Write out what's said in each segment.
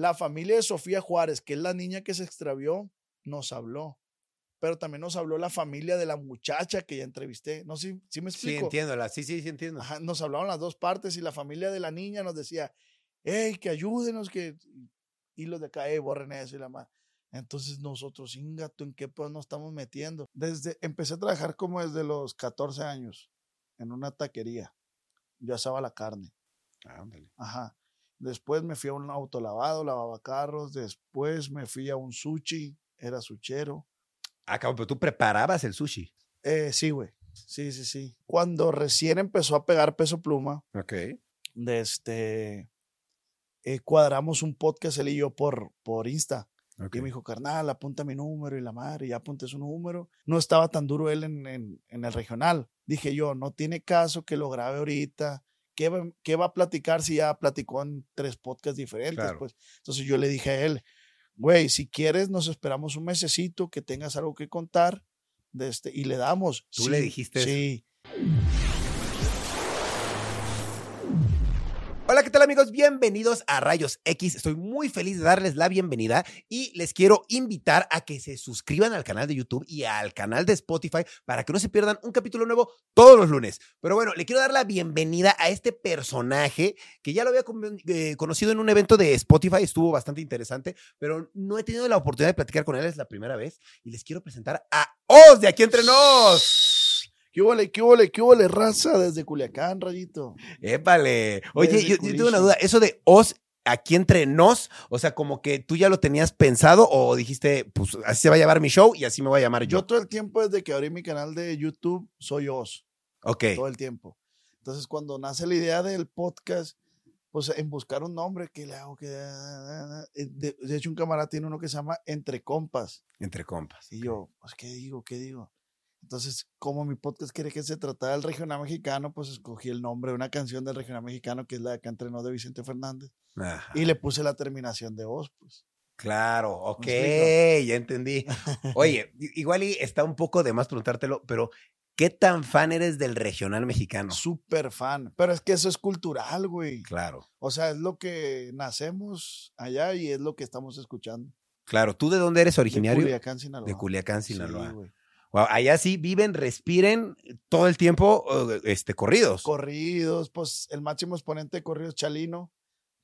La familia de Sofía Juárez, que es la niña que se extravió, nos habló. Pero también nos habló la familia de la muchacha que ya entrevisté. No sé si me Sí, explico. entiendo. la- Sí, sí, sí, entiendo. Ajá, nos hablaron las dos partes y la familia de la niña nos decía, hey, que ayúdenos, que... Y los de acá, hey, borren eso y la más. Entonces nosotros, ingato, ¿en qué pues nos estamos metiendo? Desde, empecé a trabajar como desde los 14 años en una taquería. Yo asaba la carne. Ah, ándale. Ajá. Después me fui a un autolavado, lavaba carros. Después me fui a un sushi, era suchero. Ah, cabrón, pero tú preparabas el sushi. Eh, sí, güey. Sí, sí, sí. Cuando recién empezó a pegar peso pluma, Ok. de este, eh, cuadramos un podcast él y yo por, por Insta. ok. Y me dijo, carnal, apunta mi número y la madre, y ya apunté su número. No estaba tan duro él en, en- en el regional. Dije yo, no tiene caso que lo grabe ahorita. ¿Qué va, qué va a platicar si ya platicó en tres podcasts diferentes? Claro. Pues? Entonces yo le dije a él, güey, si quieres, nos esperamos un mesecito que tengas algo que contar. De este, y le damos. ¿Tú le Sí, dijiste eso? ¿Qué tal amigos? Bienvenidos a Rayos X. Estoy muy feliz de darles la bienvenida y les quiero invitar a que se suscriban al canal de YouTube y al canal de Spotify para que no se pierdan un capítulo nuevo todos los lunes. Pero bueno, le quiero dar la bienvenida a este personaje que ya lo había eh, conocido en un evento de Spotify, estuvo bastante interesante, pero no he tenido la oportunidad de platicar con él, es la primera vez y les quiero presentar a Oz de aquí entre nos. ¿Qué hubo, qué hubo, qué hubo, raza? Desde Culiacán, rayito. Épale. Oye, Desde yo, yo tengo una duda. Eso de os aquí entre nos, o sea, como que tú ya lo tenías pensado o dijiste, pues así se va a llamar mi show y así me voy a llamar yo. Yo todo el tiempo, desde que abrí mi canal de YouTube, soy Oz. ok. todo el tiempo. Entonces, cuando nace la idea del podcast, pues en buscar un nombre, ¿qué le hago? ¿Qué- eh, De, de hecho, un camarada tiene uno que se llama Entre Compas. Entre compas. Y yo, pues, ¿qué digo? ¿Qué digo? Entonces, como mi podcast quiere que se tratara del regional mexicano, pues escogí el nombre de una canción del regional mexicano, que es la acá entrenó de Vicente Fernández, Ajá. y le puse la terminación de Oz, pues. Claro, ok, ya entendí. Oye, igual y está un poco de más preguntártelo, pero ¿qué tan fan eres del regional mexicano? Súper fan. Pero es que eso es cultural, güey. Claro, O sea, es lo que nacemos allá y es lo que estamos escuchando. claro. ¿Tú de dónde eres originario? De Culiacán, Sinaloa. De Culiacán, Sí, Sinaloa. güey. Wow, allá sí viven, respiren todo el tiempo eh, este, corridos. Corridos, pues el máximo exponente de corridos Chalino,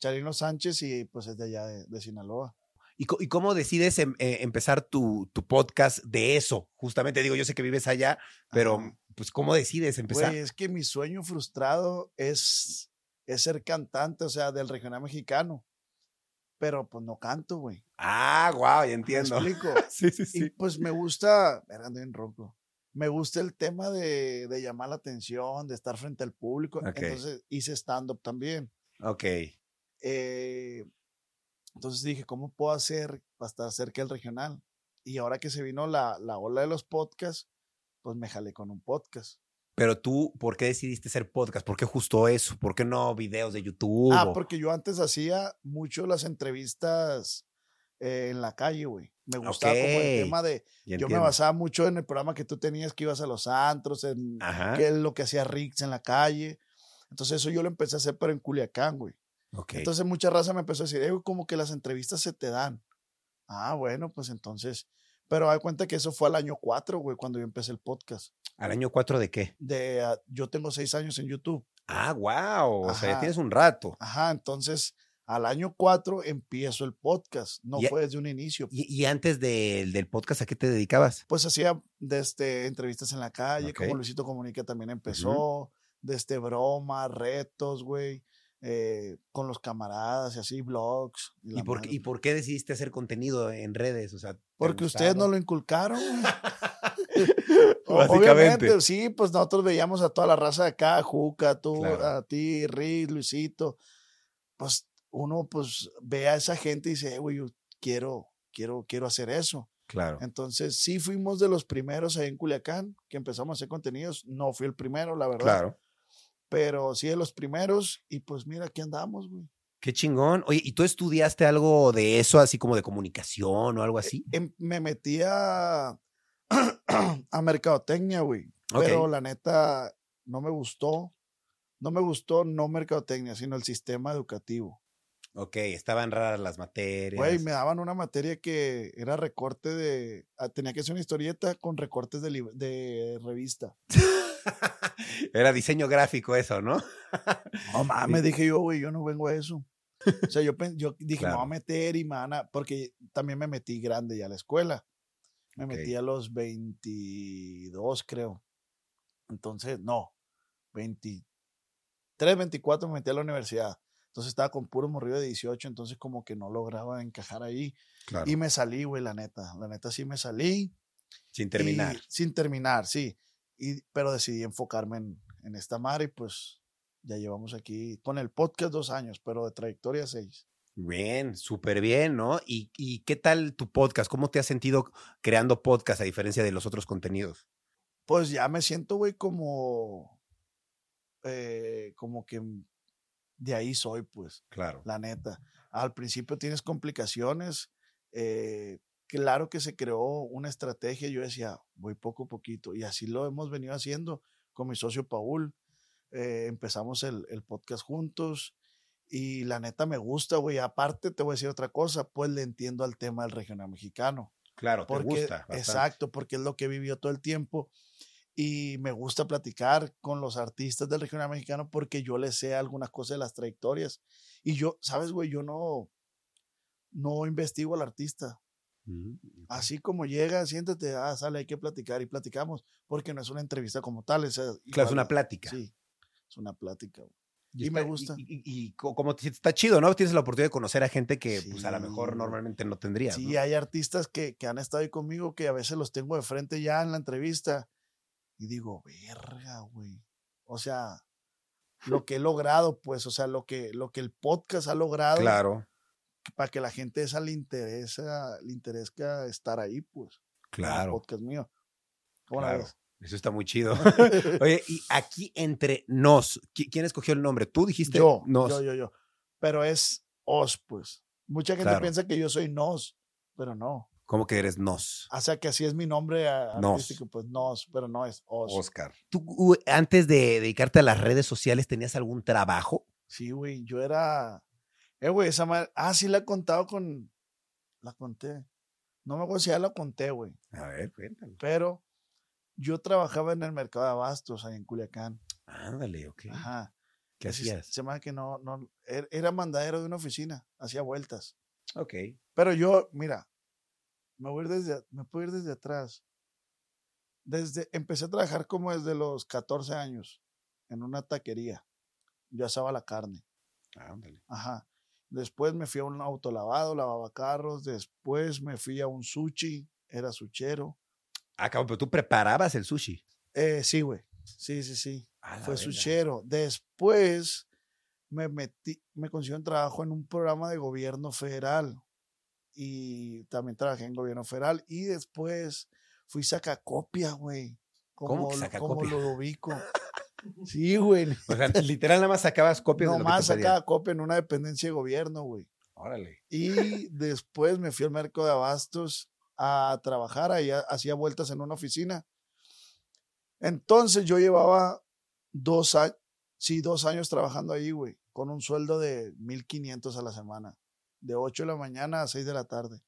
Chalino Sánchez y pues es de allá de, de Sinaloa. ¿Y, cómo decides em- eh, empezar tu, tu podcast de eso? Justamente digo, yo sé que vives allá, pero Ajá. pues ¿cómo decides empezar? Güey, es que mi sueño frustrado es, es ser cantante, o sea, del regional mexicano. Pero pues no canto, güey. ah, wow, ya ¿Me entiendo. explico? sí, sí, Y sí. pues me gusta, verán, ando bien ronco. Me gusta el tema de, de llamar la atención, de estar frente al público. Entonces hice stand-up también. Ok. Eh, entonces dije, ¿cómo puedo hacer para estar cerca del regional? Y ahora que se vino la, la ola de los podcasts, pues me jalé con un podcast. Pero tú, ¿por qué decidiste hacer podcast? ¿Por qué justo eso? ¿Por qué no videos de YouTube? Ah, o- porque yo antes hacía mucho las entrevistas eh, en la calle, güey. Me gustaba como Ok, el tema de... Ya Yo me basaba mucho en el programa que tú tenías, que ibas a los antros, en Ajá. qué es lo que hacía Rix en la calle. Entonces eso yo lo empecé a hacer, pero en Culiacán, güey. Ok. Entonces mucha raza me empezó a decir, "Eh, güey, como que las entrevistas se te dan. Ah, bueno, pues entonces, pero hay cuenta que eso fue al año 4, güey, cuando yo empecé el podcast. ¿Al año 4 de qué? De, ah, yo tengo seis años en YouTube. Ah, wow. O sea, ya tienes un rato. Ajá, entonces al año 4 empiezo el podcast. No Y- fue desde un inicio. ¿Y, y antes del- del podcast a qué te dedicabas? Pues hacía desde entrevistas en la calle, como Luisito Comunica también empezó, desde broma, retos, güey, eh, con los camaradas y así, blogs. y ¿Y la por. ¿Y por qué decidiste hacer contenido en redes? O sea, ¿te Porque ustedes no lo inculcaron. Obviamente, sí, pues nosotros veíamos a toda la raza de acá, Juca, tú, Claro. a ti, Rick, Luisito. Pues uno pues ve a esa gente y dice, "Eh, güey, yo quiero, quiero, quiero hacer eso. Claro. Entonces, sí fuimos de los primeros ahí en Culiacán que empezamos a hacer contenidos. No fui el primero, la verdad. Claro. Pero sí de los primeros. Y pues mira, aquí andamos, güey. Qué chingón. Oye, ¿y tú estudiaste algo de eso, así como de comunicación o algo así? Em- me metí a, a mercadotecnia, güey. Pero la neta, no me gustó. No me gustó no mercadotecnia, sino el sistema educativo. Ok, estaban raras las materias. Güey, me daban una materia que era recorte de. ah, Tenía que hacer una historieta con recortes de, de revista. Era diseño gráfico eso, ¿no? No mames, dije yo, güey, yo no vengo a eso. O sea, yo, dije, me voy a Claro. meter y me van a. Porque también me metí grande ya a la escuela. Me metí a los 22, creo. Entonces, no, 23, 24 me metí a la universidad. Entonces estaba con puro morrido de 18, entonces como que no lograba encajar ahí. Claro. Y me salí, güey, la neta. La neta sí me salí. Sin y- terminar. sin terminar, sí. Y, pero decidí enfocarme en, en esta mar y pues ya llevamos aquí con el podcast dos años, pero de trayectoria seis. Bien, súper bien, ¿no? ¿Y, ¿Y qué tal tu podcast? ¿Cómo te has sentido creando podcast a diferencia de los otros contenidos? Pues ya me siento, güey, como, eh, como que de ahí soy, pues, Claro. la neta. Al principio tienes complicaciones. eh, claro que se creó una estrategia. Yo decía, voy poco a poquito. Y así lo hemos venido haciendo con mi socio Paul. eh, empezamos el, el podcast juntos. Y la neta me gusta, güey. Aparte, te voy a decir otra cosa, pues le entiendo al tema del regional mexicano. Claro, te Porque, gusta. bastante. exacto, porque es lo que vivió todo el tiempo. Y me gusta platicar con los artistas del regional mexicano porque yo les sé algunas cosas de las trayectorias. Y yo, ¿sabes, güey? Yo no, no investigo al artista. Así como llega, siéntate, ah, sale, hay que platicar y platicamos, porque no es una entrevista como tal. Es, Claro, es una plática. Sí, es una plática. y me gusta. Y, y- y co- como está chido, ¿no? Tienes la oportunidad de conocer a gente que pues a lo mejor normalmente no tendrías. Sí, ¿no? hay artistas que, que han estado ahí conmigo que a veces los tengo de frente ya en la entrevista y digo, verga, güey. O sea, lo que he logrado, pues, o sea, lo que, lo que el podcast ha logrado Claro, para que la gente esa le interesa, le interesa estar ahí, pues. en el claro. podcast mío. ¿Cómo la claro. ves? Eso está muy chido. Oye, y aquí entre nos, ¿qui- ¿quién escogió el nombre? ¿Tú dijiste yo, nos? yo, yo, yo. Pero es os, pues. Mucha gente Claro. piensa que yo soy nos, pero no. ¿Cómo que eres nos? O sea, que así es mi nombre a- Nos. artístico, pues nos, pero no es os. Oscar. ¿Tú antes de dedicarte a las redes sociales tenías algún trabajo? Sí, güey, yo era. Eh, güey, esa madre. Ah, sí, la he contado con. La conté. No me acuerdo si ya la conté, güey. A ver, cuéntame. Pero yo trabajaba en el mercado de abastos ahí en Culiacán. Ándale, ok. Ajá. ¿Qué Así hacías? Se llama que no, no. er- Era mandadero de una oficina. Hacía vueltas. Ok. Pero yo, mira, me voy a ir desde, me puedo ir desde atrás. Desde, empecé a trabajar como desde los 14 años en una taquería. Yo asaba la carne. Ándale. Ajá. Después me fui a un autolavado, lavaba carros. Después me fui a un sushi, era suchero. Ah, cabrón, pero tú preparabas el sushi. Eh, sí, güey. Sí, sí, sí. Fue suchero. Después me metí, me consiguió un trabajo en un programa de gobierno federal. Y también trabajé en gobierno federal. Y después fui sacacopia, güey. ¿Cómo que Como, sacacopia? como Ludovico. Sí, güey. O sea, literal nada más sacabas copias Nomás sacaba copia en una dependencia de gobierno, güey. Órale. Y después me fui al mercado de abastos a trabajar, ahí ha- hacía vueltas en una oficina. Entonces yo llevaba dos años, sí, dos años trabajando ahí, güey, con un sueldo de 1500 a la semana, de 8 de la mañana a 6 de la tarde.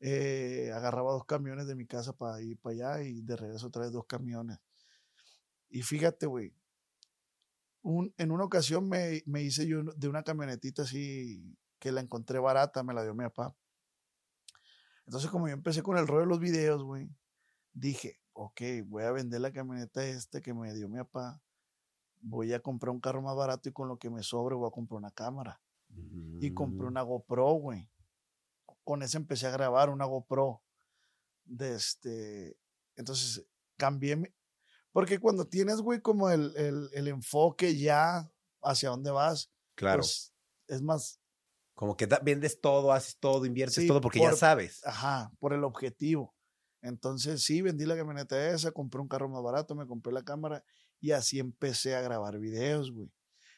Eh, agarraba dos camiones de mi casa para ir para allá y de regreso otra vez dos camiones. Y fíjate, güey, un- en una ocasión me, me hice yo de una camionetita así que la encontré barata, me la dio mi papá. Entonces, como yo empecé con el rollo de los videos, güey, dije, ok, voy a vender la camioneta esta que me dio mi papá. Voy a comprar un carro más barato y con lo que me sobre voy a comprar una cámara. Y compré Mm. una GoPro, güey. Con esa empecé a grabar una GoPro. De este. Entonces, cambié. Porque cuando tienes, güey, como el, el- el enfoque ya hacia dónde vas, Claro. pues es más, Como que da- vendes todo, haces todo, inviertes Sí, todo porque ya sabes. ajá, por el objetivo. Entonces, sí, vendí la camioneta esa, compré un carro más barato, me compré la cámara y así empecé a grabar videos, güey.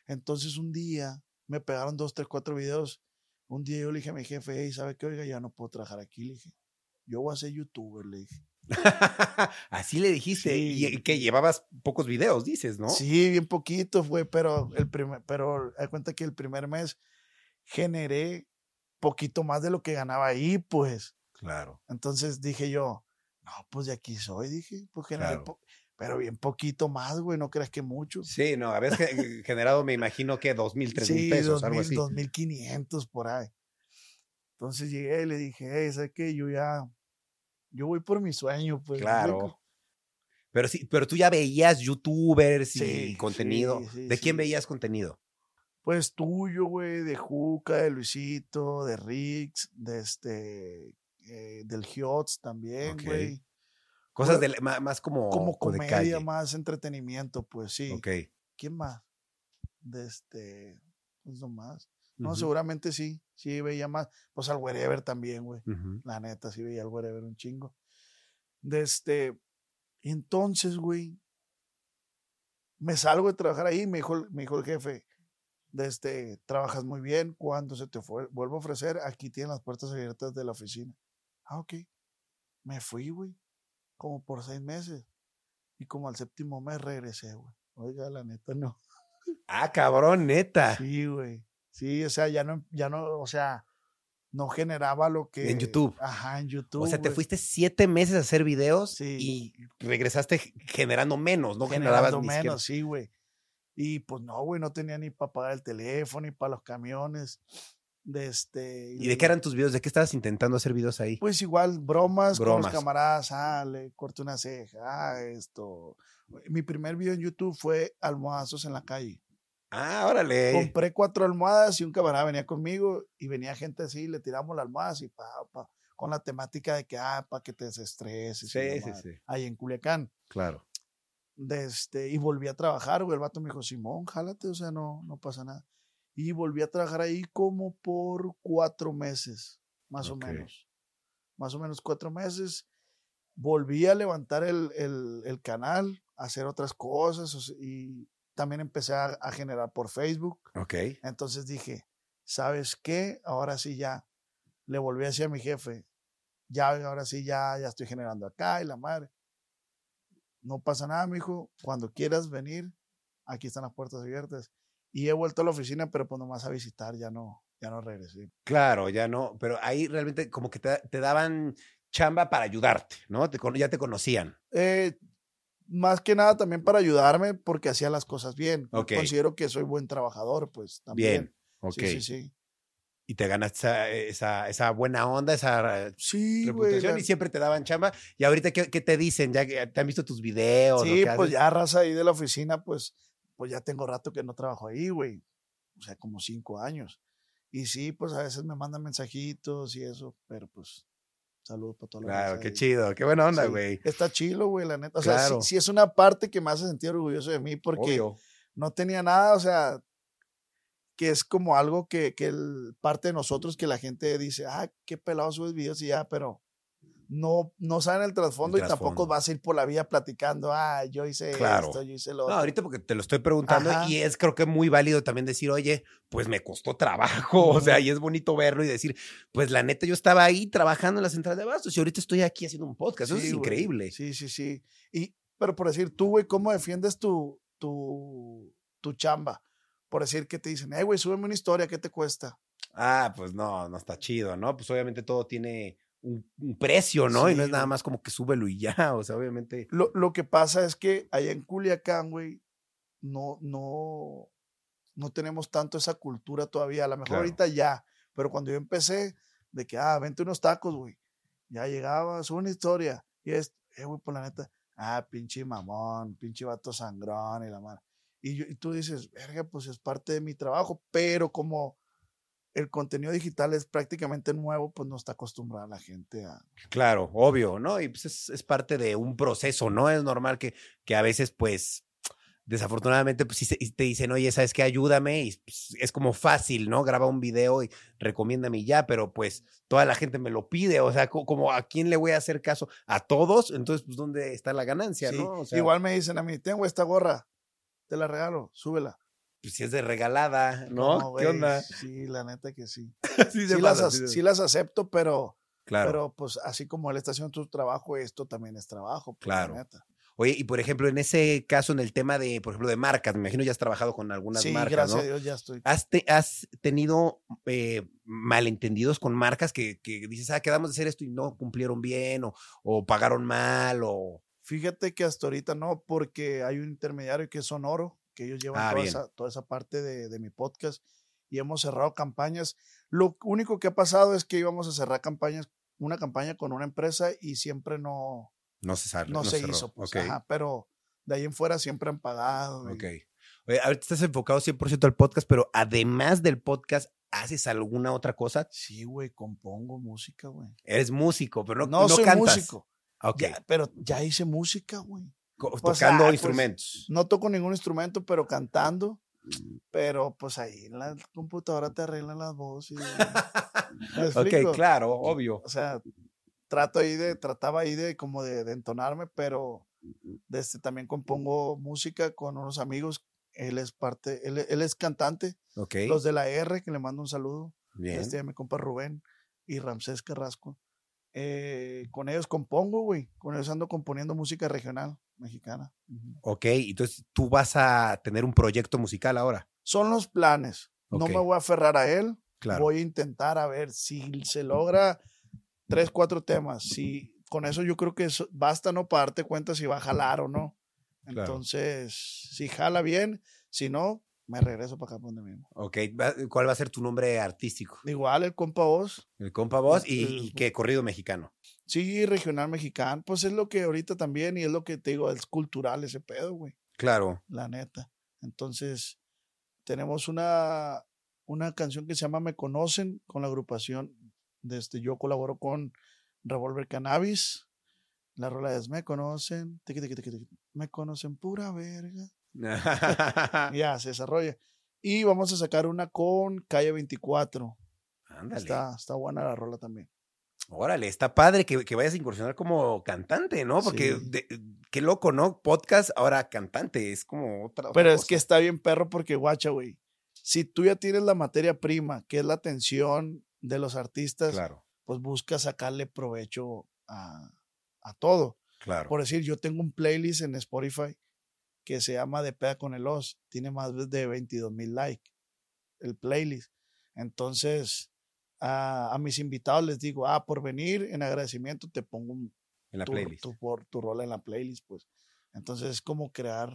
Entonces, un día me pegaron dos, tres, cuatro videos. Un día yo le dije a mi jefe, hey, ¿sabe qué? Oiga, ya no puedo trabajar aquí. Le dije, yo voy a ser youtuber, le dije. Así le dijiste. Sí. Y que llevabas pocos videos, dices, ¿no? Sí, bien poquito fue, pero el primer, pero hay cuenta que el primer mes generé poquito más de lo que ganaba ahí, pues. Claro. Entonces dije yo, no, pues de aquí soy, dije, pues generé, Claro. po- pero bien poquito más, güey, no creas que mucho. Sí, no, habías ge- generado, me imagino que dos mil, tres mil pesos, dos algo mil, así. dos mil quinientos por ahí. Entonces llegué y le dije, hey, ¿sabes qué? Yo ya, yo voy por mi sueño, pues. ¿me Claro. Pero sí, pero tú ya veías youtubers y Sí, contenido. sí, sí, ¿De quién veías contenido? Pues tuyo, güey, de Juca, de Luisito, de Rix, de este, eh, del Hiots también, Ok. güey. Cosas de, ma- más como, Como co- de comedia, calle. más entretenimiento, pues sí. Ok. ¿Quién más? De este, pues nomás. No, seguramente sí, sí veía más. Pues al Wherever también, güey. La neta, sí veía al Wherever un chingo. De este, entonces, güey, me salgo de trabajar ahí, me dijo, el- me dijo el jefe, de este, trabajas muy bien, cuando se te fue, vuelvo a ofrecer, aquí tienen las puertas abiertas de la oficina. Ah, ok. Me fui, güey, como por seis meses. Y como al séptimo mes regresé, güey. Oiga, la neta, no. Ah, cabrón, neta. Sí, güey. Sí, o sea, ya no, ya no, o sea, no generaba lo que. En YouTube. Ajá, en YouTube. o sea, te fuiste siete meses a hacer videos Sí. y regresaste generando menos, no generabas generando ni siquiera- menos, sí, güey. Y pues no, güey, no tenía ni para pagar el teléfono, ni para los camiones. De este. ¿Y de qué eran tus videos? ¿De qué estabas intentando hacer videos ahí? Pues igual, bromas, con los camaradas, ah, le corté una ceja, ah, esto. Mi primer video en YouTube fue almohazos en la calle. Ah, órale. Compré cuatro almohadas y un camarada venía conmigo y venía gente así, le tiramos las almohadas y pa, pa, con la temática de que, ah, para que te desestreses. Sí, sí, sí. Ahí en Culiacán. Claro. de este, y volví a trabajar, güey. El vato me dijo, Simón, jálate, o sea, no, no pasa nada. Y volví a trabajar ahí como por cuatro meses, más Ok. o menos. Más o menos cuatro meses. Volví a levantar el, el- el canal, a hacer otras cosas, y también empecé a, a generar por Facebook. Ok. Entonces dije, ¿sabes qué? Ahora sí ya. Le volví a decir a mi jefe, ya, ahora sí ya, ya estoy generando acá y la madre. No pasa nada, mijo. Cuando quieras venir, aquí están las puertas abiertas. Y he vuelto a la oficina, pero pues nomás a visitar, ya no, ya no regresé. Claro, ya no. Pero ahí realmente como que te, te daban chamba para ayudarte, ¿no? Te ya te conocían. Eh, más que nada también para ayudarme, porque hacía las cosas bien. Ok. Considero que soy buen trabajador, pues también. Bien. Ok. Sí, sí, sí. Y te ganaste esa, esa, esa buena onda, esa Sí, reputación y siempre te daban chamba. Y ahorita, ¿qué, qué te dicen? ¿Ya que te han visto tus videos? Sí, pues ya raza ahí de la oficina, pues, pues ya tengo rato que no trabajo ahí, güey. O sea, como cinco años. Y sí, pues a veces me mandan mensajitos y eso, pero pues, saludos para toda la Claro, qué ahí. chido. Qué buena onda, Sí, güey. Está chilo, güey, la neta. O sea, Claro. sí, sí es una parte que me hace sentir orgulloso de mí porque Obvio. no tenía nada, o sea, que es como algo que, que el, parte de nosotros que la gente dice, ah, qué pelado subes videos y ya, pero no, no saben el trasfondo y tampoco vas a ir por la vida platicando, ah, yo hice Claro. esto, yo hice lo No, otro. ahorita porque te lo estoy preguntando Ajá. y es creo que muy válido también decir, oye, pues me costó trabajo, o sea, y es bonito verlo y decir, pues la neta yo estaba ahí trabajando en la central de abastos y ahorita estoy aquí haciendo un podcast, eso es güey. increíble. Sí, sí, sí. Y, pero por decir, tú, güey, ¿cómo defiendes tu, tu, tu chamba? Por decir que te dicen, hey, güey, súbeme una historia, ¿qué te cuesta? Ah, pues no, no está chido, ¿no? Pues obviamente todo tiene un, un precio, ¿no? y no Sí, es nada más como que súbelo y ya, o sea, obviamente. Lo, lo que pasa es que allá en Culiacán, güey, no, no, no tenemos tanto esa cultura todavía. A lo mejor Claro. ahorita ya, pero cuando yo empecé, de que, ah, vente unos tacos, güey. Ya llegaba, sube una historia. Y es, eh, güey, por la neta, ah, pinche mamón, pinche vato sangrón y la madre. Y, y tú dices, verga, pues es parte de mi trabajo, pero como el contenido digital es prácticamente nuevo, pues no está acostumbrada la gente a, Claro, obvio, ¿no? Y pues es, es parte de un proceso, ¿no? Es normal que, que a veces, pues, desafortunadamente, pues y te dicen, oye, ¿sabes qué? Ayúdame. Y pues, es como fácil, ¿no? Graba un video y recomiéndame ya, pero pues toda la gente me lo pide. O sea, co- como a quién le voy a hacer caso? ¿A todos? Entonces, pues, ¿dónde está la ganancia, Sí, no? O sea, Igual me dicen a mí, tengo esta gorra, te la regalo, súbela. Pues, si es de regalada, ¿no? ¿Qué onda? Sí, la neta que sí. Sí, las, pasa, ac- sí se- sí las acepto, pero, Claro. pero pues así como él está haciendo tu trabajo, esto también es trabajo. pues, la Claro. neta. Oye, y por ejemplo, en ese caso, en el tema de, por ejemplo, de marcas, me imagino ya has trabajado con algunas Sí, marcas, gracias ¿no? a Dios ya estoy. ¿Has, te- has tenido eh, malentendidos con marcas que, que dices, ah, quedamos de hacer esto y no cumplieron bien o, o pagaron mal o... Fíjate que hasta ahorita no, porque hay un intermediario que es Sonoro, que ellos llevan Ah, toda, esa, toda esa parte de, de mi podcast y hemos cerrado campañas. Lo único que ha pasado es que íbamos a cerrar campañas, una campaña con una empresa y siempre no, No se sabe. no, se cerró. hizo. pues, Ok, ajá, pero de ahí en fuera siempre han pagado. y- ok. Oye, ahorita estás enfocado 100% al podcast, pero además del podcast, ¿haces alguna otra cosa? Sí, güey, compongo música, güey. Eres músico, pero no, No, no soy cantas. músico, Ok, ya, pero ya hice música, güey. Tocando ah, pues, instrumentos. No toco ningún instrumento, pero cantando. Pero pues ahí en la computadora te arreglan las voces. Ok, claro, obvio. O sea, trato ahí de, trataba ahí de como de, de entonarme, pero desde también compongo música con unos amigos. Él es parte, él, él es cantante, Ok, los de la R, que le mando un saludo. bien. Este, mi compa Rubén y Ramsés Carrasco. Eh, con ellos compongo, güey. Con ellos ando componiendo música regional mexicana. Ok, entonces tú vas a tener un proyecto musical ahora. Son los planes. No Ok. me voy a aferrar a él. Claro. Voy a intentar a ver si se logra tres, cuatro temas. Si con eso yo creo que eso basta, ¿no? Para darte cuenta si va a jalar o no. Claro. Entonces, si jala bien, si no, me regreso para acá por donde mismo. Ok, ¿cuál va a ser tu nombre artístico? Igual el compa voz, El compa voz y, El- y qué corrido mexicano. Sí, regional mexicano, pues es lo que ahorita también y es lo que te digo, es cultural ese pedo, güey, Claro. la neta. Entonces, tenemos una, una canción que se llama Me Conocen con la agrupación, de este, yo colaboro con Revolver Cannabis, la rola es Me Conocen, tiqui, tiqui, tiqui, Me Conocen pura verga. Ya, se desarrolla. Y vamos a sacar una con Calle 24. Ándale. Está, está buena la rola también. Órale, está padre que, que vayas a incursionar como cantante, ¿no? Porque Sí. de- qué loco, ¿no? Podcast, ahora cantante, es como otra. otra Pero es cosa. que está bien perro porque, guacha, güey. Si tú ya tienes la materia prima, que es la atención de los artistas, Claro, pues busca sacarle provecho a, a todo. claro. Por decir, yo tengo un playlist en Spotify que se llama De Peda con el Os. Tiene más de 22 mil likes el playlist. Entonces, a, a mis invitados les digo, ah, por venir en agradecimiento te pongo un, en la tu, playlist. tu, por- tu rola en la playlist, pues. Entonces es como crear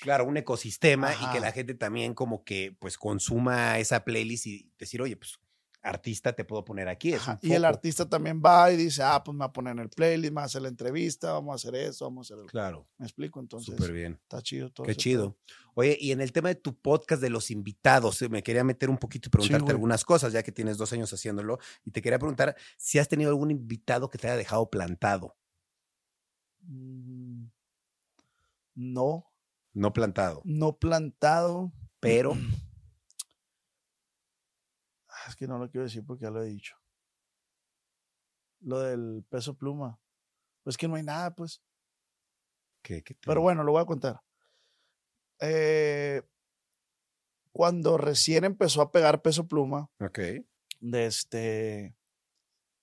Claro, un ecosistema y que la gente también como que pues consuma esa playlist y decir, oye, pues artista te puedo poner aquí. es Y el artista también va y dice, ah, pues me va a poner en el playlist, me va a hacer la entrevista, vamos a hacer eso, vamos a hacer el... Claro, Me explico, entonces súper bien. está chido todo. Qué chido. Oye, y en el tema de tu podcast de los invitados, eh, me quería meter un poquito y preguntarte algunas cosas, ya que tienes dos años haciéndolo, y te quería preguntar si has tenido algún invitado que te haya dejado plantado. Mm, No, No plantado, no plantado. pero Es que no lo quiero decir porque ya lo he dicho. Lo del peso pluma. Pues que no hay nada, pues. Pero bueno, lo voy a contar. Eh, cuando recién empezó a pegar peso pluma, Ok. de este,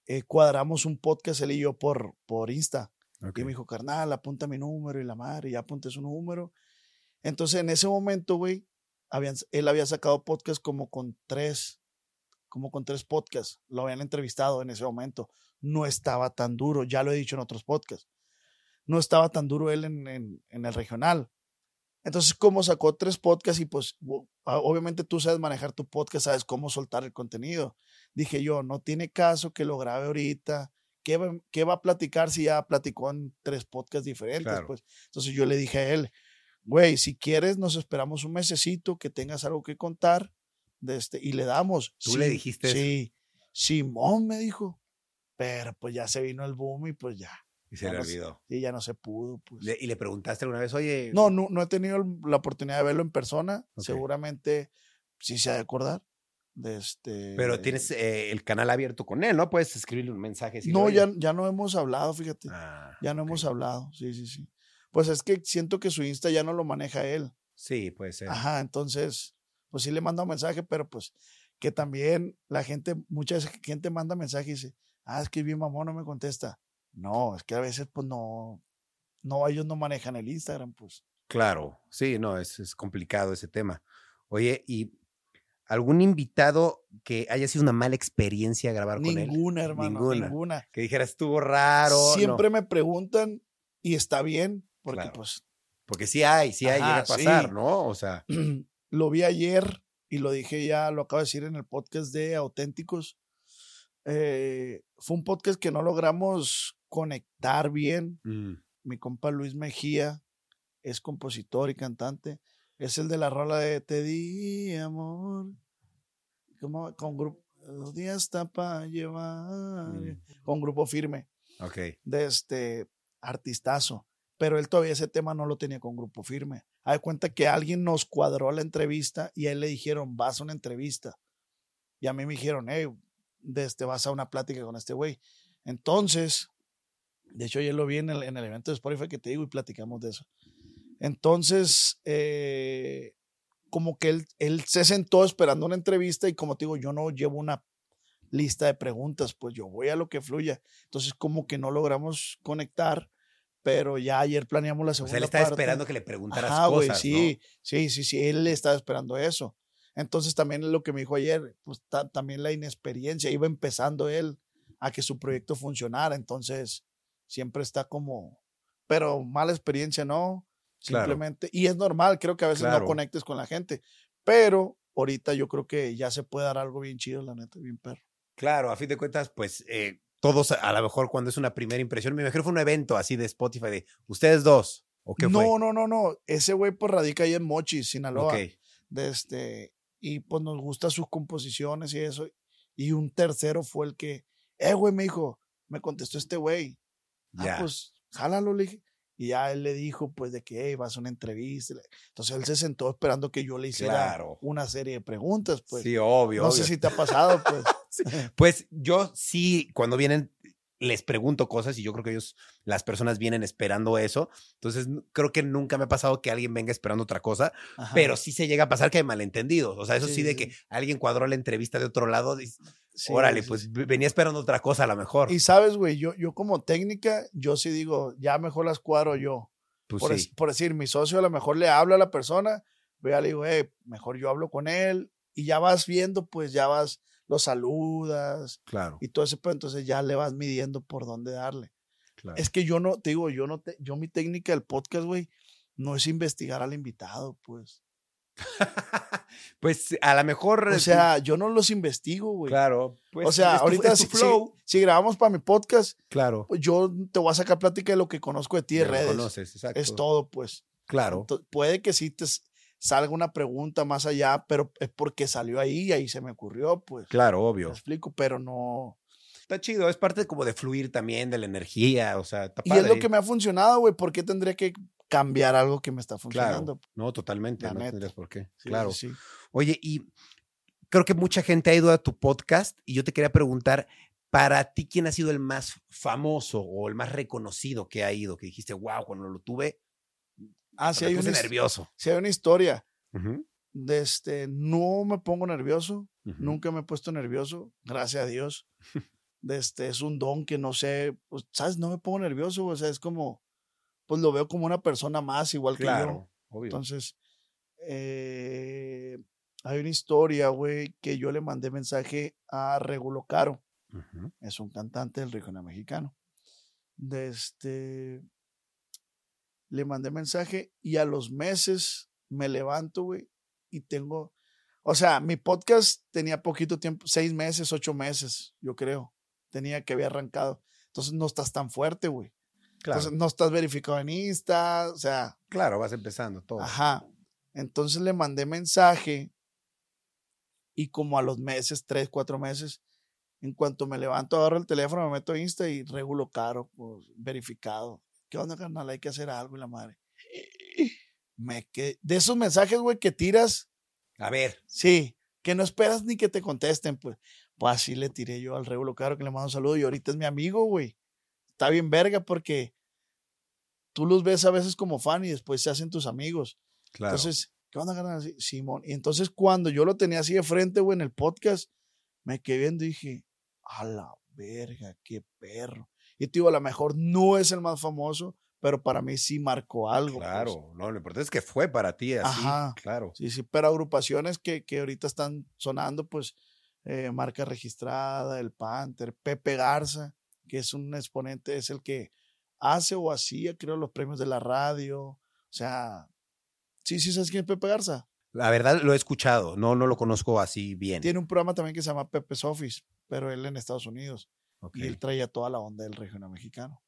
eh, cuadramos un podcast él y yo por, por Insta. Y me dijo, carnal, apunta mi número y la madre, y ya apunté su número. Entonces, en ese momento, güey, habían, él había sacado podcast como con tres, como con tres podcasts. Lo habían entrevistado en ese momento. No estaba tan duro, ya lo he dicho en otros podcasts. No estaba tan duro él en, en- en el regional. Entonces, como sacó tres podcasts y pues, ah, obviamente tú sabes manejar tu podcast, sabes cómo soltar el contenido. Dije yo, no tiene caso que lo grabe ahorita. ¿Qué va, qué va a platicar si ya platicó en tres podcasts diferentes? Claro. Pues, entonces yo le dije a él, güey, si quieres, nos esperamos un mesecito que tengas algo que contar de este, y le damos. ¿Tú le Sí, dijiste eso? Sí, Simón me dijo, pero pues ya se vino el boom y pues ya, Y se le Vamos. olvidó. y ya no se pudo. Pues. Le- y le preguntaste alguna vez, oye. No, no, no he tenido la oportunidad de verlo en persona. Seguramente sí se ha de acordar. De este, Pero tienes eh, el canal abierto con él, ¿no? Puedes escribirle un mensaje. decirle, No, ya, ya no hemos hablado, fíjate. Ah, ya no hemos hablado. Sí, sí, sí. Pues es que siento que su Insta ya no lo maneja él. Sí, puede ser. Ajá, entonces, pues sí le manda un mensaje, pero pues que también la gente, mucha gente manda mensaje y dice, ah, es que bien mamón, no me contesta. No, es que a veces pues no, no, ellos no manejan el Instagram, pues. Claro, sí, no, es, es complicado ese tema. Oye, ¿y algún invitado que haya sido una mala experiencia grabar con él? Ninguna, hermano, Ninguna. ninguna. Que dijera, estuvo raro. no. Siempre me preguntan y está bien, porque Claro. pues Porque sí hay, sí hay, llega a Ajá, sí. pasar, ¿no? O sea, lo vi ayer y lo dije ya, lo acabo de decir en el podcast de Auténticos. Eh, fue un podcast que no logramos conectar bien. mm, Mi compa Luis Mejía es compositor y cantante. Es el de la rola de Te di amor. Como, con grupo. Los días está para llevar. Mm. Con grupo firme. ok. De este artistazo. Pero él todavía ese tema no lo tenía con grupo firme. Hay cuenta que alguien nos cuadró la entrevista y a él le dijeron, vas a una entrevista. Y a mí me dijeron, hey, de este, vas a una plática con este güey. Entonces, de hecho, ayer lo vi en el, en el evento de Spotify que te digo y platicamos de eso. Entonces, eh, como que él, él se sentó esperando una entrevista y como te digo, yo no llevo una lista de preguntas, pues yo voy a lo que fluya. Entonces, como que no logramos conectar, pero ya ayer planeamos la O segunda sea, él estaba parte. esperando que le preguntaras Ajá, güey, cosas, sí, sí, sí, sí, él estaba esperando eso. Entonces también lo que me dijo ayer, pues ta- también la inexperiencia, iba empezando él a que su proyecto funcionara, entonces siempre está como, pero mala experiencia no, Claro. simplemente, y es normal, creo que a veces Claro. no conectes con la gente, pero ahorita yo creo que ya se puede dar algo bien chido, la neta, bien perro. ¿no? Claro, a fin de cuentas, pues eh, todos, a lo mejor cuando es una primera impresión, me imagino fue un evento así de Spotify de ustedes dos, ¿o qué no, fue? no, no, no, ese güey pues radica ahí en Mochi, Sinaloa. Ok, de este, y pues nos gustan sus composiciones y eso. Y un tercero fue el que, eh, güey, me dijo, me contestó este güey. Ah, ya. pues, jálalo, le dije. Y ya él le dijo, pues, de que, hey, vas a una entrevista. Entonces él se sentó esperando que yo le hiciera Claro. una serie de preguntas, pues. sí, obvio, no obvio. sé si te ha pasado, pues. Pues yo sí, cuando vienen, les pregunto cosas y yo creo que ellos, las personas vienen esperando eso. Entonces, creo que nunca me ha pasado que alguien venga esperando otra cosa, Ajá. pero sí se llega a pasar que hay malentendidos. O sea, eso sí, Sí, de sí, que sí. alguien cuadró la entrevista de otro lado. dices, Sí, Órale, sí, pues sí. venía esperando otra cosa a lo mejor. Y sabes, güey, yo, yo como técnica, yo sí digo, ya mejor las cuadro yo. Pues por, sí, es- por decir, mi socio a lo mejor le habla a la persona, vea, le digo, eh, mejor yo hablo con él, y ya vas viendo, pues ya vas, lo saludas claro, y todo ese, pero entonces ya le vas midiendo por dónde darle. claro. Es que yo no, te digo, yo no, te, yo mi técnica del podcast, güey, no es investigar al invitado, pues. pues a lo mejor. O eh, sea, yo no los investigo, güey. claro. Pues, o sea, tu- ahorita si, si- flow. si grabamos para mi podcast, Claro. pues yo te voy a sacar plática de lo que conozco de ti de redes. conoces, exacto. Es todo, pues. Claro. Puede que sí te salga una pregunta más allá, pero es porque salió ahí y ahí se me ocurrió, pues. Claro, Me obvio. explico, pero no. Está chido, es parte como de fluir también, de la energía, o sea, está Y es lo padre. que me ha funcionado, güey. ¿Por qué tendría que cambiar algo que me está Claro, funcionando? no, totalmente, La no neta. tendrías por qué. Sí, claro. sí, sí. Oye, y creo que mucha gente ha ido a tu podcast y yo te quería preguntar, para ti, ¿quién ha sido el más famoso o el más reconocido que ha ido? Que dijiste, wow, cuando lo tuve, Ah, sí me hay, puse una, nervioso. sí hay una historia. De este, no me pongo nervioso. Nunca me he puesto nervioso. Gracias a Dios. De este, es un don que no sé. Pues, ¿sabes? No me pongo nervioso. O sea, es como. Pues lo veo como una persona más, igual que yo. Claro, obvio. Entonces, eh, hay una historia, güey, que yo le mandé mensaje a Regulo Caro. Es un cantante del regional mexicano. De este, le mandé mensaje y a los meses me levanto, güey, y tengo, o sea, mi podcast tenía poquito tiempo, seis meses, ocho meses, yo creo, tenía que había arrancado. Entonces no estás tan fuerte, güey. Claro, Entonces no estás verificado en Insta, o sea, claro, vas empezando todo. Ajá. Entonces le mandé mensaje y como a los meses, tres, cuatro meses, en cuanto me levanto, agarro el teléfono, me meto a Insta y regulo caro, pues, verificado. ¿Qué onda, carnal? Hay que hacer algo y la madre. Me quedé- De esos mensajes, güey, que tiras, A ver, sí, que no esperas ni que te contesten, pues. Pues así le tiré yo al regulo caro que le mando un saludo y ahorita es mi amigo, güey. Está bien verga porque tú los ves a veces como fan y después se hacen tus amigos. claro. Entonces, ¿qué onda, carnal? Simón? Y entonces cuando yo lo tenía así de frente, güey, en el podcast, me quedé viendo y dije, a la verga, qué perro. Y te digo, a lo mejor no es el más famoso, pero para mí sí marcó algo. pues. Claro, no, lo importante es que fue para ti así, Ajá. claro. Sí, sí, pero agrupaciones que, que ahorita están sonando, pues, eh, marca registrada, el Panther, Pepe Garza, que es un exponente, es el que hace o hacía, creo, los premios de la radio. O sea, sí, sí, ¿sabes quién es Pepe Garza? La verdad lo he escuchado, no, no lo conozco así bien. Tiene un programa también que se llama Pepe's Office, pero él en Estados Unidos. Ok. Y él traía toda la onda del regional mexicano.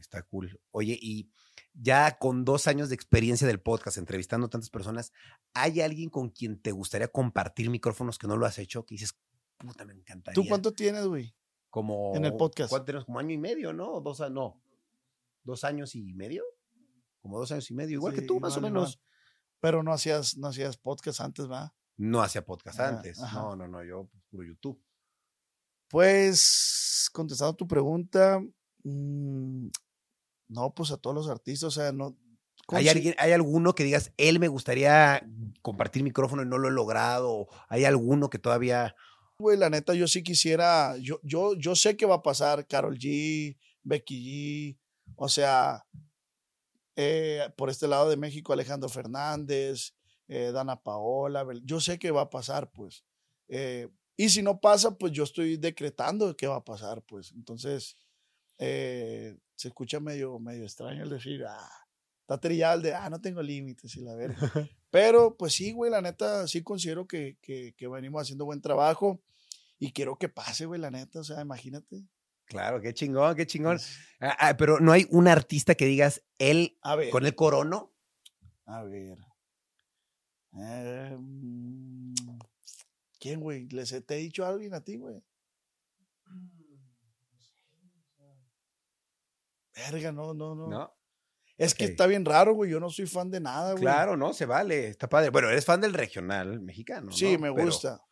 Está cool. Oye, y ya con dos años de experiencia del podcast, entrevistando tantas personas, ¿hay alguien con quien te gustaría compartir micrófonos que no lo has hecho? Que dices, puta, me encantaría. ¿Tú cuánto tienes, güey? Como, en el podcast? ¿Cuánto tenemos? Como año y medio, ¿no? Dos, a- no. ¿Dos años y medio? Como dos años y medio, igual que tú, más o menos. igual. Pero no hacías, no hacías podcast antes, ¿va? No hacía podcast Ah, antes. ajá. No, no, no, yo pues, puro YouTube. Pues, contestando tu pregunta, mm, no, pues a todos los artistas, o sea, no. ¿Hay, alguien, ¿Hay alguno que digas, él me gustaría compartir micrófono y no lo he logrado? ¿O ¿Hay alguno que todavía... Güey, la neta, yo sí quisiera, yo, yo, yo sé que va a pasar Carol G, Becky G, o sea, eh, por este lado de México, Alejandro Fernández, eh, Dana Paola, yo sé que va a pasar, pues. Eh, y si no pasa, pues yo estoy decretando que va a pasar, pues. Entonces, eh, se escucha medio, medio extraño el decir, ah, está trillado el de, ah, no tengo límites y la verga. Pero pues sí, güey, la neta, sí considero que, que, que venimos haciendo buen trabajo y quiero que pase, güey, la neta, o sea, imagínate. Claro, qué chingón, qué chingón. Ah, ah, pero no hay un artista que digas, él a ver, con el corono. a ver. Eh, ¿Quién, güey? ¿Les he- te he dicho a alguien a ti, güey? Verga, no, no, no. ¿No? Es que está bien raro, güey. Yo no soy fan de nada, güey. Claro, no, se vale, está padre. Bueno, eres fan del regional mexicano. Sí, ¿no? me Pero- gusta.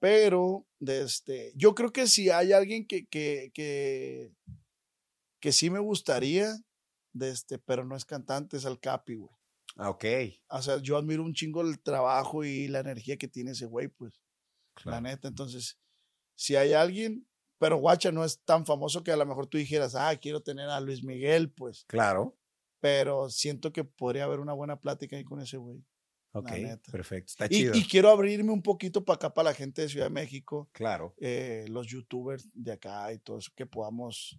Pero, de este, yo creo que si hay alguien que, que, que, que sí me gustaría, de este, pero no es cantante, es al Capi, güey. Ah, ok. O sea, yo admiro un chingo el trabajo y la energía que tiene ese güey, pues, la neta. Entonces, si hay alguien, pero guacha no es tan famoso que a lo mejor tú dijeras, ah, quiero tener a Luis Miguel, pues, Claro. pero siento que podría haber una buena plática ahí con ese güey. Ok, neta. perfecto. Está Y, chido. y quiero abrirme un poquito para acá, para la gente de Ciudad de México. Claro. eh, los youtubers de acá y todo eso, que podamos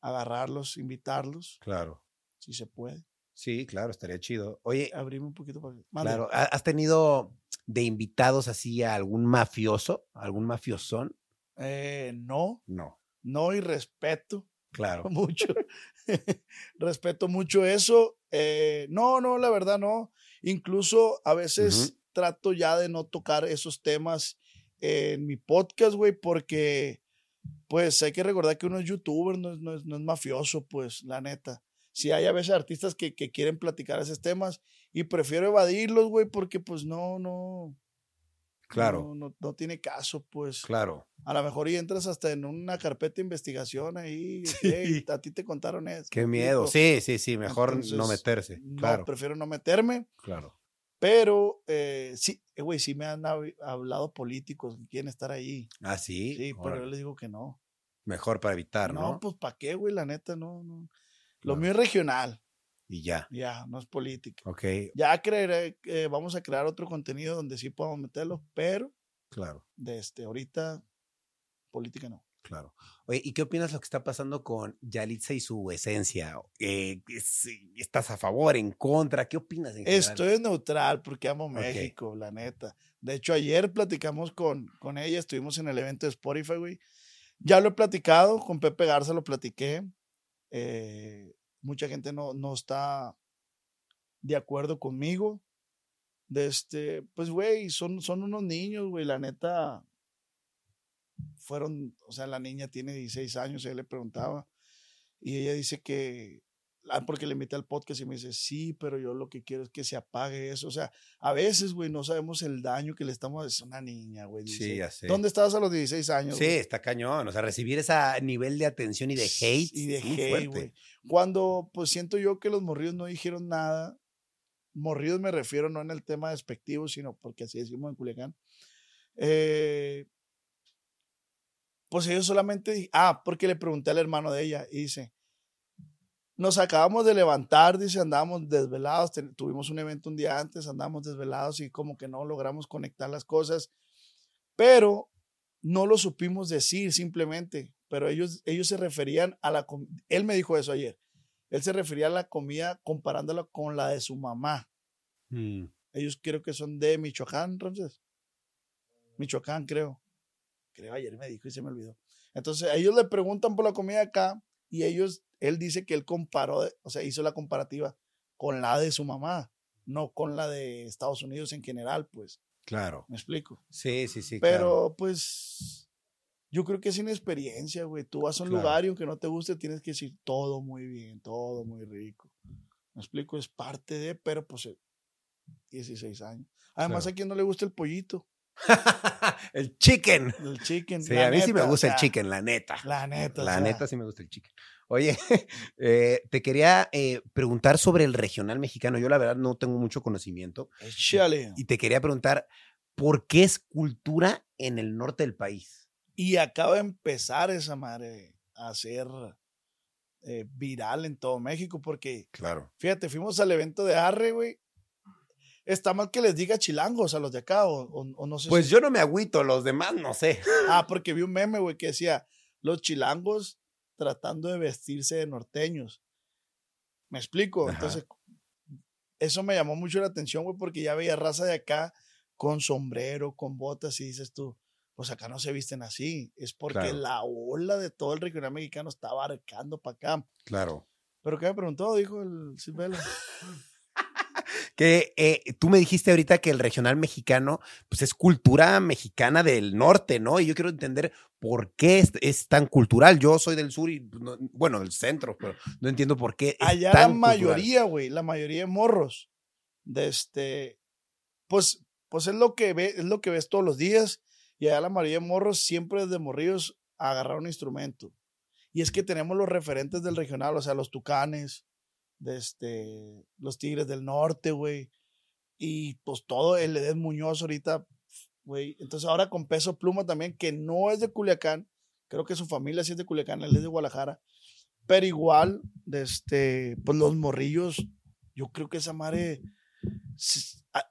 agarrarlos, invitarlos, Claro. si se puede. Sí, claro, estaría chido. Oye, Abrirme un poquito para claro, ¿ha- ¿has tenido de invitados así a algún mafioso, algún mafiosón? Eh, no, No, no y respeto claro. mucho. respeto mucho eso. Eh, no, no, la verdad no. Incluso a veces trato ya de no tocar esos temas en mi podcast, güey, porque pues hay que recordar que uno es youtuber, no es, no es, no es mafioso, pues, la neta. Si hay a veces artistas que, que quieren platicar esos temas y prefiero evadirlos, güey, porque pues no, no. Claro, No, no, no tiene caso, pues. claro. A lo mejor y entras hasta en una carpeta de investigación ahí. Sí. "Ey, a ti te contaron eso. Qué ¿me miedo. Sí, sí, sí, mejor no Entonces, meterse. No, Claro, prefiero no meterme, claro. pero eh, sí, eh, güey, sí me han hab- hablado políticos que quieren estar ahí. Ah, sí. Sí, pero órale. yo les digo que no. Mejor para evitar, No, ¿no? pues ¿para qué, güey? La neta, no, no. Lo Claro. mío es regional, Y ya. ya, no es política. Ok, Ya creeré que vamos a crear otro contenido donde sí podamos meterlo, pero claro, de este, ahorita, política no. claro. Oye, ¿y qué opinas lo que está pasando con Yalitza y su esencia? Eh, es- ¿Estás a favor, en contra? ¿Qué opinas en? Estoy neutral porque amo. México, la neta. De hecho, ayer platicamos con, con ella, estuvimos en el evento de Spotify, güey. Ya lo he platicado, con Pepe Garza lo platiqué. Eh, mucha gente no, no está de acuerdo conmigo. De este, pues, güey, son, son unos niños, güey, la neta. Fueron, o sea, la niña tiene 16 años, ella le preguntaba. Y ella dice que, porque le invité al podcast y me dice, sí, pero yo lo que quiero es que se apague eso. O sea, a veces, güey, no sabemos el daño que le estamos Es una niña, güey. Sí, ya sé. ¿Dónde estabas a los 16 años? Sí, güey? está cañón. O sea, recibir ese nivel de atención y de hate. Y de hate, fuerte. güey. Cuando, pues siento yo que los morridos no dijeron nada. Morridos me refiero no en el tema despectivo, sino porque así decimos en Culiacán. Eh, pues ellos solamente, ah, porque le pregunté al hermano de ella y dice, nos acabamos de levantar, dice, andábamos desvelados, tuvimos un evento un día antes, andábamos desvelados y como que no logramos conectar las cosas, pero no lo supimos decir simplemente, pero ellos, ellos se referían a la, él me dijo eso ayer, él se refería a la comida comparándola con la de su mamá. Mm, Ellos creo que son de Michoacán, Ramses. Michoacán, creo. Creo ayer me dijo y se me olvidó. Entonces, ellos le preguntan por la comida acá y ellos, él dice que él comparó, o sea, hizo la comparativa con la de su mamá, no con la de Estados Unidos en general, pues. Claro. ¿Me explico? Sí, sí, sí. Pero, claro. pues, yo creo que es inexperiencia, güey. Tú vas a un Claro. lugar y aunque no te guste, tienes que decir todo muy bien, todo muy rico. Me explico, es parte de, pero pues, eh, 16 años. Además, Claro. a quien no le gusta el pollito, el chicken. el chicken. Sí, a mí sí me gusta o el chicken, la neta. La neta. o La sea, neta sí me gusta el chicken. Oye, eh, te quería eh, preguntar sobre el regional mexicano. Yo la verdad no tengo mucho conocimiento. Échale. Y te quería preguntar, ¿por qué es cultura en el norte del país? Y acaba de empezar esa madre a ser eh, viral en todo México porque Claro. Fíjate, fuimos al evento de Arre, güey. Está mal que les diga chilangos a los de acá, o, o- o no sé Pues si- yo no me agüito, los demás no sé. Ah, porque vi un meme, güey, que decía, los chilangos tratando de vestirse de norteños. ¿Me explico? Ajá. Entonces, eso me llamó mucho la atención, güey, porque ya veía raza de acá con sombrero, con botas, y dices tú, pues acá no se visten así. Es porque Claro. la ola de todo el regional mexicano está abarcando para acá. Claro. ¿Pero qué me preguntó? Dijo el Silvelo. Que eh, tú me dijiste ahorita que el regional mexicano, pues es cultura mexicana del norte, ¿no? Y yo quiero entender por qué es, es tan cultural. Yo soy del sur y, pues, no- bueno, del centro, pero no entiendo por qué. Es Allá tan la mayoría, güey, la mayoría de morros, de este, pues, pues es lo que ve, es lo que ves todos los días, y allá la mayoría de morros siempre desde morrillos agarrar un instrumento. Y es que tenemos los referentes del regional, o sea, los tucanes, de este, los tigres del norte, güey, y pues todo el Edén Muñoz ahorita, güey. Entonces ahora con Peso Pluma también, que no es de Culiacán, creo que su familia sí es de Culiacán, él es de Guadalajara, pero igual, de este, pues los morrillos, yo creo que esa madre.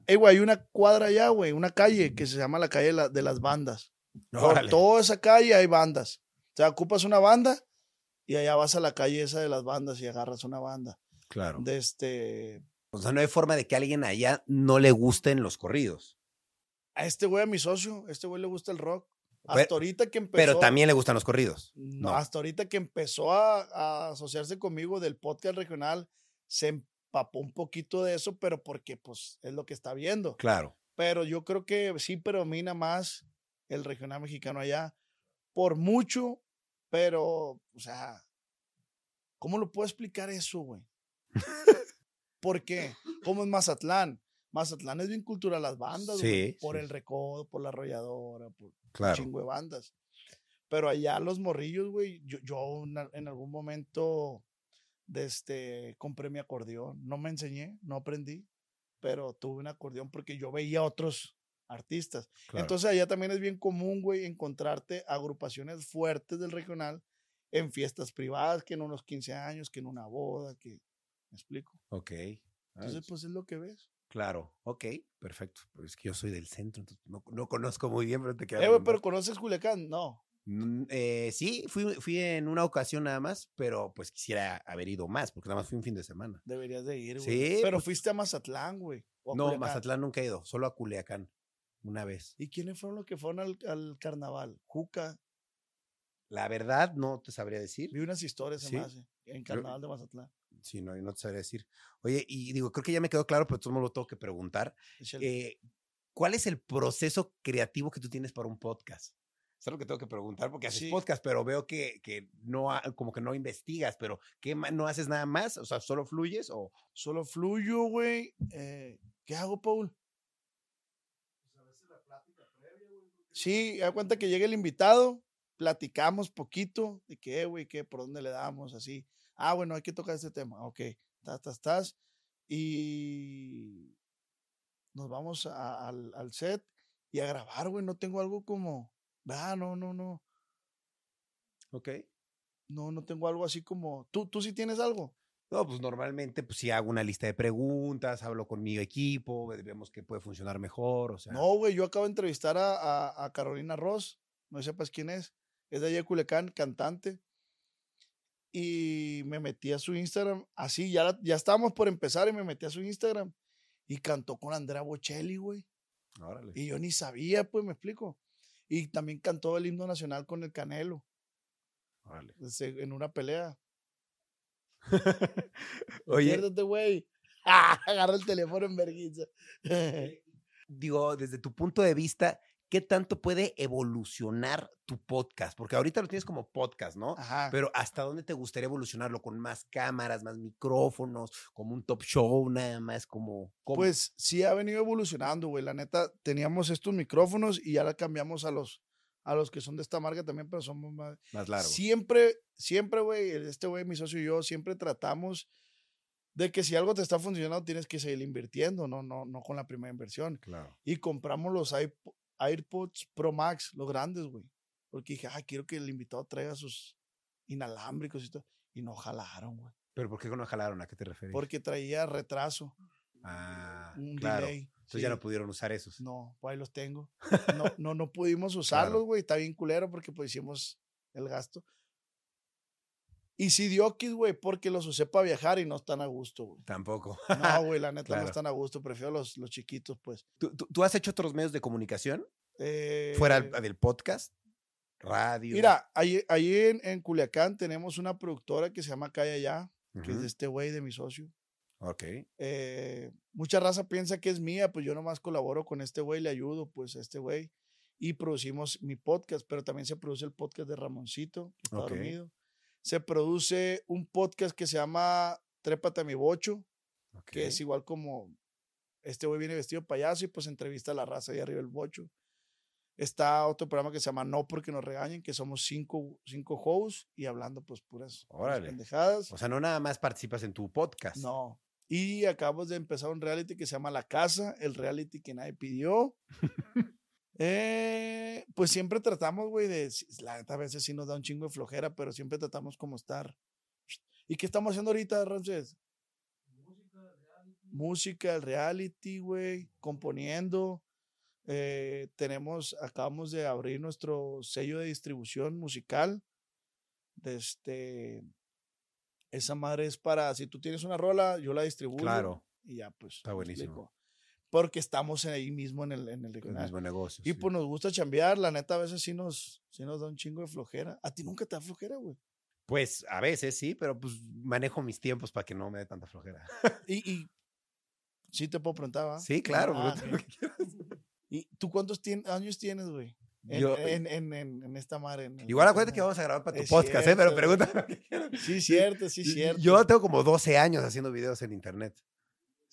Eh, güey, hay una cuadra allá, güey, una calle que se llama la calle de, la- de las bandas. Por Órale. toda esa calle hay bandas. O sea, ocupas una banda y allá vas a la calle esa de las bandas y agarras una banda. Claro. De este. O sea, no hay forma de que a alguien allá no le gusten los corridos. A este güey, a mi socio, a este güey le gusta el rock. Hasta Pero- ahorita que empezó. Pero también le gustan los corridos. No. Hasta ahorita que empezó a, a asociarse conmigo del podcast regional, se empapó un poquito de eso, pero porque pues es lo que está viendo. Claro. Pero yo creo que sí predomina más el regional mexicano allá, por mucho, pero, o sea, ¿cómo lo puedo explicar eso, güey? ¿Por qué? ¿Cómo es Mazatlán? Mazatlán es bien cultural las bandas, Sí, por sí. el recodo, por la arrolladora, por Claro. chingo de bandas. Pero allá los morrillos, güey, yo, yo en algún momento de este, compré mi acordeón. No me enseñé, no aprendí, pero tuve un acordeón porque yo veía otros artistas. claro. Entonces allá también es bien común, güey, encontrarte agrupaciones fuertes del regional en fiestas privadas, que en unos 15 años, que en una boda, que... ¿Me explico? ok. Ah, Entonces, pues es lo que ves. Claro, ok, perfecto. Pero es que yo soy del centro, entonces no, no conozco muy bien, pero te queda. Eh, pero ¿conoces Culiacán? No. Mm, eh, sí, fui, fui en una ocasión nada más, pero pues quisiera haber ido más, porque nada más fui un fin de semana. Deberías de ir, güey. Sí, Pero pues- fuiste a Mazatlán, güey. No, Culiacán. Mazatlán nunca he ido, solo a Culiacán, una vez. ¿Y quiénes fueron los que fueron al, al carnaval? Juca. La verdad, no te sabría decir. Vi unas historias, Sí. hace, en carnaval de Mazatlán. Sí, no, no te sabría decir. Oye, y digo, creo que ya me quedó claro, pero todo me lo tengo que preguntar. Eh, ¿Cuál es el proceso creativo que tú tienes para un podcast? Es algo que tengo que preguntar porque haces Sí. podcast, pero veo que, que no, ha- como que no investigas, pero ¿qué no haces nada más? O sea, ¿solo fluyes o Solo fluyo, güey. Eh, ¿Qué hago, Paul? Sí, da cuenta que llega el invitado, platicamos poquito de qué, güey, qué, por dónde le damos, así. Ah, bueno, hay que tocar este tema. Ok, estás, estás, estás. Y nos vamos a- al, al set y a grabar, güey. No tengo algo como, ah, no, no, no. Ok. No, no tengo algo así como. ¿Tú, tú sí tienes algo? No, pues normalmente, pues sí hago una lista de preguntas, hablo con mi equipo, vemos que puede funcionar mejor, o sea. No, güey, yo acabo de entrevistar a, a- a Carolina Ross, no sepas quién es, es de allá de Culiacán, cantante. Y me metí a su Instagram, así, ya, la- ya estábamos por empezar y me metí a su Instagram y cantó con Andrea Bocelli, güey. Órale. Y yo ni sabía, pues, me explico. Y también cantó el himno nacional con el Canelo, órale. en una pelea. Oye, Despiértate, güey. Agarra el teléfono en vergüenza. digo, desde tu punto de vista, ¿qué tanto puede evolucionar tu podcast? Porque ahorita lo tienes como podcast, ¿no? Ajá. Pero ¿hasta dónde te gustaría evolucionarlo? ¿Con más cámaras, más micrófonos, como un top show, nada más como... ¿cómo? Pues sí ha venido evolucionando, güey. La neta, teníamos estos micrófonos y ya la cambiamos a los, a los que son de esta marca también, pero somos más. más largo. Siempre, siempre, güey, este güey, mi socio y yo, siempre tratamos de que si algo te está funcionando, tienes que seguir invirtiendo, no, no, no con la primera inversión. Claro. Y compramos los iPo- AirPods Pro Max, los grandes, güey. Porque dije, ah, quiero que el invitado traiga sus inalámbricos y todo. Y no jalaron, güey. ¿Pero por qué no jalaron? ¿A qué te refieres? Porque traía retraso, Ah, un claro. delay. Entonces ya sí. no pudieron usar esos. No, pues ahí los tengo. No, no, no pudimos usarlos, güey. Está bien culero porque pues hicimos el gasto. Y dio kit, güey, porque los usé para viajar y no están a gusto, güey. Tampoco. No, güey, la neta Claro. no están a gusto. Prefiero los, los chiquitos, pues. ¿Tú, tú, tú has hecho otros medios de comunicación? Eh, Fuera del- podcast, radio. Mira, ahí, ahí en, en Culiacán tenemos una productora que se llama Calla Ya, que es de este güey, de mi socio. Ok. Eh, mucha raza piensa que es mía, pues yo nomás colaboro con este güey, le ayudo, pues a este güey. Y producimos mi podcast, pero también se produce el podcast de Ramoncito, que está dormido. Se produce un podcast que se llama Trépate a mi bocho, que es igual como este güey viene vestido de payaso y pues entrevista a la raza ahí arriba del bocho. Está otro programa que se llama No porque nos regañen, que somos cinco, cinco hosts y hablando pues puras, puras pendejadas. O sea, no nada más participas en tu podcast. No. Y acabamos de empezar un reality que se llama La Casa, el reality que nadie pidió. Eh, pues siempre tratamos, güey, de. La neta, a veces sí nos da un chingo de flojera, pero siempre tratamos como estar. ¿Y qué estamos haciendo ahorita, Ramses? Música, reality, güey, componiendo. Eh, tenemos, acabamos de abrir nuestro sello de distribución musical. De este, esa madre es para, si tú tienes una rola, yo la distribuyo. Claro. Y ya, pues. Está buenísimo. Porque estamos ahí mismo en el, en el El regional. mismo negocio. Y sí. pues nos gusta chambear, la neta a veces sí nos, sí nos da un chingo de flojera. A ti nunca te da flojera, güey. Pues a veces sí, pero pues manejo mis tiempos para que no me dé tanta flojera. Y, y sí te puedo preguntar, ¿va? Sí, claro. Ah, lo que. ¿Y tú cuántos tien- años tienes, güey? En, Yo- en, en, en, esta madre. Igual acuérdate que vamos a grabar para tu podcast, ¿eh? Pero quieras. Sí, cierto, sí, cierto. Yo tengo como 12 años haciendo videos en internet.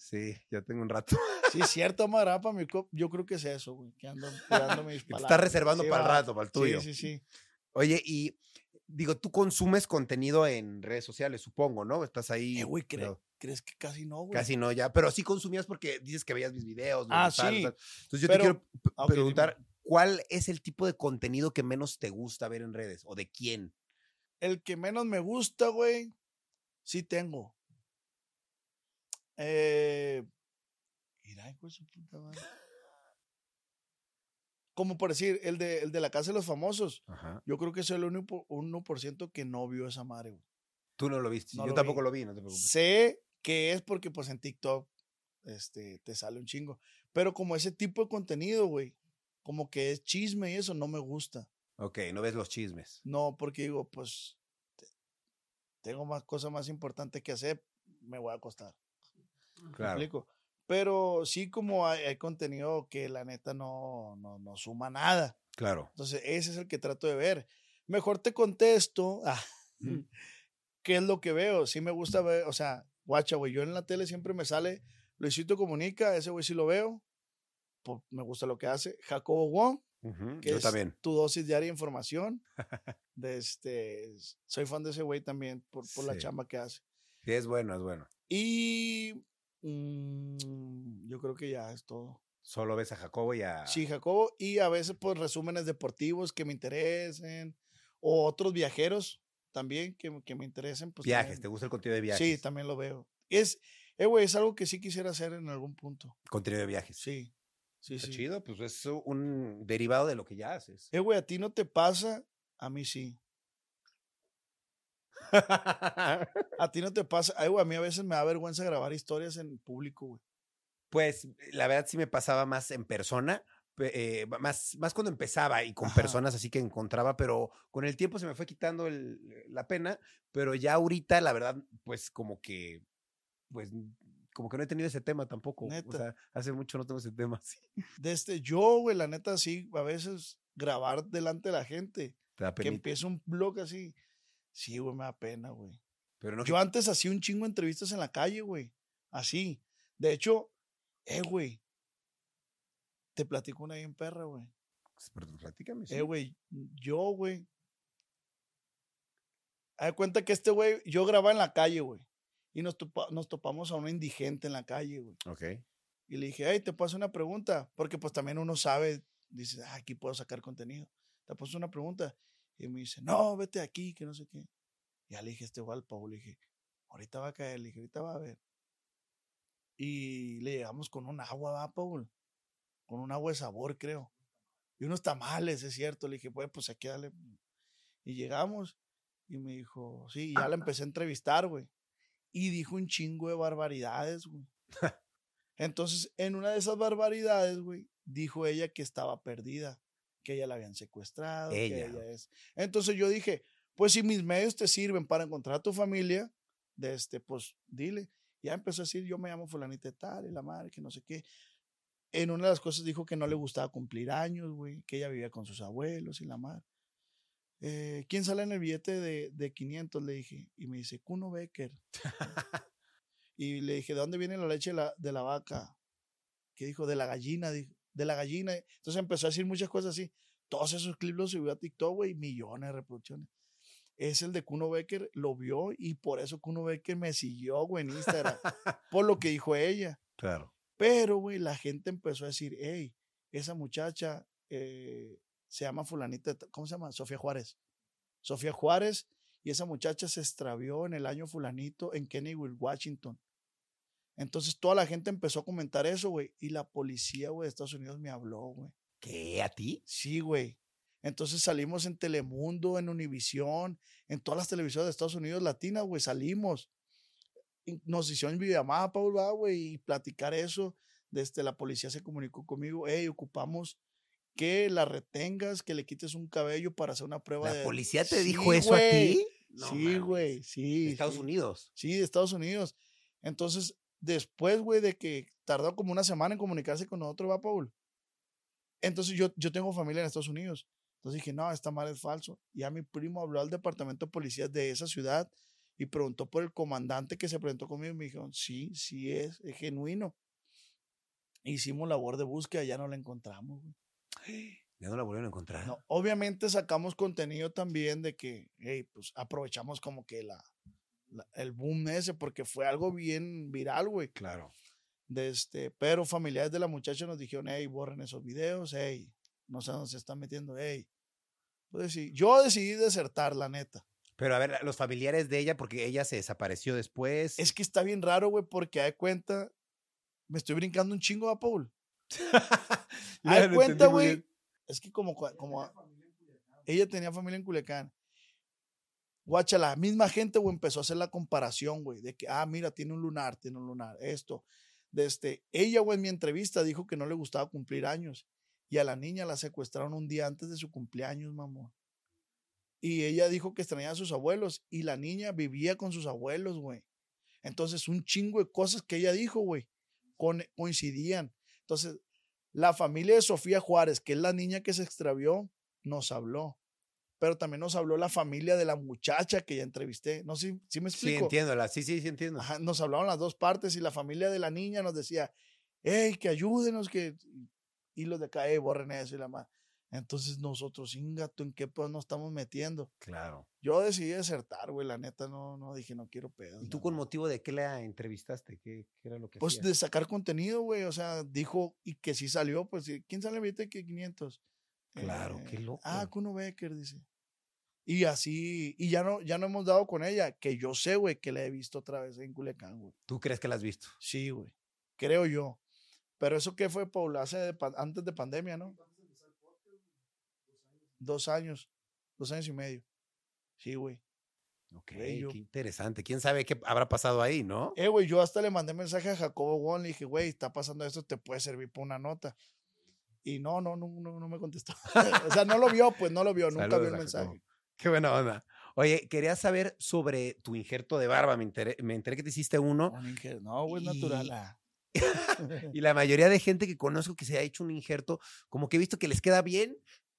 Sí, ya tengo un rato. Sí, cierto, vamos a grabar para mi cop. Yo creo que es eso, güey. Que ando cuidando mis Que te palabras. estás reservando Sí, para el rato, para el tuyo. Sí, sí, sí. Oye, y digo, tú consumes contenido en redes sociales, supongo, ¿no? Estás ahí. Eh, güey, ¿cre- pero ¿crees que casi no, güey? Casi no, ya. Pero sí consumías porque dices que veías mis videos. Ah, sí. tal. Entonces yo Pero- te quiero Ah, dime. preguntar, ¿cuál es el tipo de contenido que menos te gusta ver en redes? ¿O de quién? El que menos me gusta, güey, sí tengo. Eh, su puta madre. Como por decir, el de, el de la casa de los famosos. Ajá. Yo creo que soy el único 1% que no vio esa madre, güey. Tú no lo viste. No yo lo tampoco vi. lo vi, no te preocupes. Sé que es porque pues en TikTok este, te sale un chingo. Pero como ese tipo de contenido, güey, como que es chisme y eso no me gusta. Ok, no ves los chismes. No, porque digo, pues te- tengo más cosas más importantes que hacer, me voy a acostar. ¿Me Claro. explico? Pero sí como hay, hay contenido que la neta no, no, no suma nada. Claro. Entonces ese es el que trato de ver. Mejor te contesto ah, Ujú. qué es lo que veo. Sí me gusta ver, o sea, guacha, güey, yo en la tele siempre me sale Luisito Comunica, ese güey sí lo veo. pues, me gusta lo que hace. Jacobo Wong, Ujú, que Yo es también. tu dosis diaria de información. De este, soy fan de ese güey también por, por la Sí. chamba que hace. Sí, es bueno, es bueno. Y mm, yo creo que ya es todo. Solo ves a Jacobo y a. Sí, Jacobo. Y a veces, pues, resúmenes deportivos que me interesen. O otros viajeros. también que, me- que me interesen. Pues, viajes, también- ¿te gusta el contenido de viajes? Sí, también lo veo. Es, eh, güey, es algo que sí quisiera hacer en algún punto. Contenido de viajes. Sí, sí, Está sí. chido, pues es un derivado de lo que ya haces. Eh, güey, a ti no te pasa, a mí sí. A ti no te pasa. Ay, güey, a mí a veces me da vergüenza grabar historias en público, güey. Pues la verdad sí me pasaba más en persona, pe- eh, más, más cuando empezaba y con Ajá. personas así que encontraba, pero con el tiempo se me fue quitando el- la pena, pero ya ahorita la verdad, pues como que, pues como que no he tenido ese tema tampoco. O Neta. sea, hace mucho no tengo ese tema. Sí. Desde este, yo, güey, la neta, sí, a veces grabar delante de la gente, que empieza un blog así, sí, güey, me da pena, güey. Pero no Yo antes hacía un chingo de entrevistas en la calle, güey. Así. De hecho, eh, güey. Te platico una bien perra, güey. Pero platícame. sí. Eh, güey. Yo, güey. Haz cuenta que este güey, yo grababa en la calle, güey. Y nos, topa- nos topamos a una indigente en la calle, güey. Ok. Y le dije, hey, te puedo hacer una pregunta. Porque pues también uno sabe, dice, ah, aquí puedo sacar contenido. Te puedo hacer una pregunta. Y me dice, no, vete aquí, que no sé qué. Y ya le dije, este igual, Paul, le dije, ahorita va a caer, le dije, ahorita va a ver. Y le llegamos con un agua, va, Paul. Con un agua de sabor, creo. Y unos tamales, es cierto. Le dije, pues, pues aquí dale. Y llegamos y me dijo, sí, y ya la empecé a entrevistar, güey. Y dijo un chingo de barbaridades, güey. Entonces, en una de esas barbaridades, güey, dijo ella que estaba perdida, que ella la habían secuestrado, que Ella. ella es. Entonces yo dije, pues si mis medios te sirven para encontrar a tu familia, de este, pues dile. Ya empezó a decir, yo me llamo fulanita de tal y la madre, que no sé qué. En una de las cosas dijo que no le gustaba cumplir años, güey, que ella vivía con sus abuelos y la madre. Eh, ¿Quién sale en el billete de, de 500? Le dije. Y me dice, Kuno Becker. y le dije, ¿de dónde viene la leche de la, de la vaca? ¿Qué dijo? De la gallina, dijo. De la gallina. Entonces empezó a decir muchas cosas así. Todos esos clips los subió a TikTok, güey, millones de reproducciones. Es el de Kuno Becker, lo vio y por eso Kuno Becker me siguió, güey, en Instagram. por lo que dijo ella. Claro. Pero, güey, la gente empezó a decir, hey, esa muchacha eh, se llama fulanita, ¿cómo se llama? Sofía Juárez. Sofía Juárez, y esa muchacha se extravió en el año fulanito en Kennewick, Washington. Entonces toda la gente empezó a comentar eso, güey, y la policía, güey, de Estados Unidos me habló, güey. ¿Qué? ¿A ti? Sí, güey. Entonces salimos en Telemundo, en Univisión, en todas las televisiones de Estados Unidos latinas, güey, salimos. Nos hicieron videollamada, Paul, güey, y platicar eso. Desde la policía se comunicó conmigo, hey, ocupamos que la retengas, que le quites un cabello para hacer una prueba de... ¿La policía te Sí, dijo eso a ti? No sí, güey, sí. De Estados sí. Unidos. Sí, de Estados Unidos. Entonces, después, güey, de que tardó como una semana en comunicarse con nosotros, va, Paul. Entonces, yo, yo tengo familia en Estados Unidos. Entonces dije, no, esta madre es falso. Y a mi primo habló al departamento de policía de esa ciudad y preguntó por el comandante que se presentó conmigo y me dijeron, sí, sí es, es genuino. Hicimos labor de búsqueda, ya no la encontramos. güey. Ya no la volvieron a encontrar. No, obviamente sacamos contenido también de que, hey, pues aprovechamos como que la- el boom ese, porque fue algo bien viral, güey. Claro. De este, pero familiares de la muchacha nos dijeron, hey, borren esos videos, hey, no sé dónde se están metiendo, hey. Pues sí, yo decidí desertar, la neta. Pero a ver, los familiares de ella, porque ella se desapareció después. Es que está bien raro, güey, porque hay cuenta, me estoy brincando un chingo a Paul. Lo cuenta, güey. Es que como, como ella tenía familia en Culiacán. Guacha, la misma gente, güey, empezó a hacer la comparación, güey, de que, ah, mira, tiene un lunar, tiene un lunar, esto. De este, ella, güey, en mi entrevista dijo que no le gustaba cumplir años. Y a la niña la secuestraron un día antes de su cumpleaños, mamón. Y ella dijo que extrañaba a sus abuelos. Y la niña vivía con sus abuelos, güey. Entonces, un chingo de cosas que ella dijo, güey, coincidían. Entonces, la familia de Sofía Juárez, que es la niña que se extravió, nos habló. Pero también nos habló la familia de la muchacha que ya entrevisté. No sé si me Sí, explico. entiendo. la- Sí, sí, sí, entiendo. Ajá, nos hablaron las dos partes y la familia de la niña nos decía, hey, que ayúdenos, que... Y los de acá, hey, borren eso y la más. Entonces nosotros, ingato, ¿en qué pues nos estamos metiendo? Claro. Yo decidí desertar, güey, la neta, no, no dije, no quiero pedos. ¿Y tú no, con no. motivo de qué la entrevistaste? ¿Qué, qué era lo que Pues hacía? de sacar contenido, güey, o sea, dijo, y que sí salió, pues, sí, ¿quién sale ahorita que 500? Claro, qué loco. Ah, Kuno Becker, dice. Y así, y ya no, ya no hemos dado con ella, que yo sé, güey, que la he visto otra vez en Culiacán, güey. ¿Tú crees que la has visto? Sí, güey. Creo yo. Pero eso qué fue, Paul, hace de antes de pandemia, ¿no? Dos años, dos años y medio. Sí, güey. Ok, Güey, yo- qué interesante. ¿Quién sabe qué habrá pasado ahí, no? Eh, güey, yo hasta le mandé mensaje a Jacobo Wong, le dije, güey, está pasando esto, te puede servir para una nota. Y no, no, no, no, no me contestó. o sea, no lo vio, pues no lo vio, nunca Saludos vio el mensaje. Qué buena onda. Oye, quería saber sobre tu injerto de barba. Me enteré, me enteré que te hiciste uno. Un No, güey, es natural. Ah. Y la mayoría de gente que conozco que se ha hecho un injerto, como que he visto que les queda bien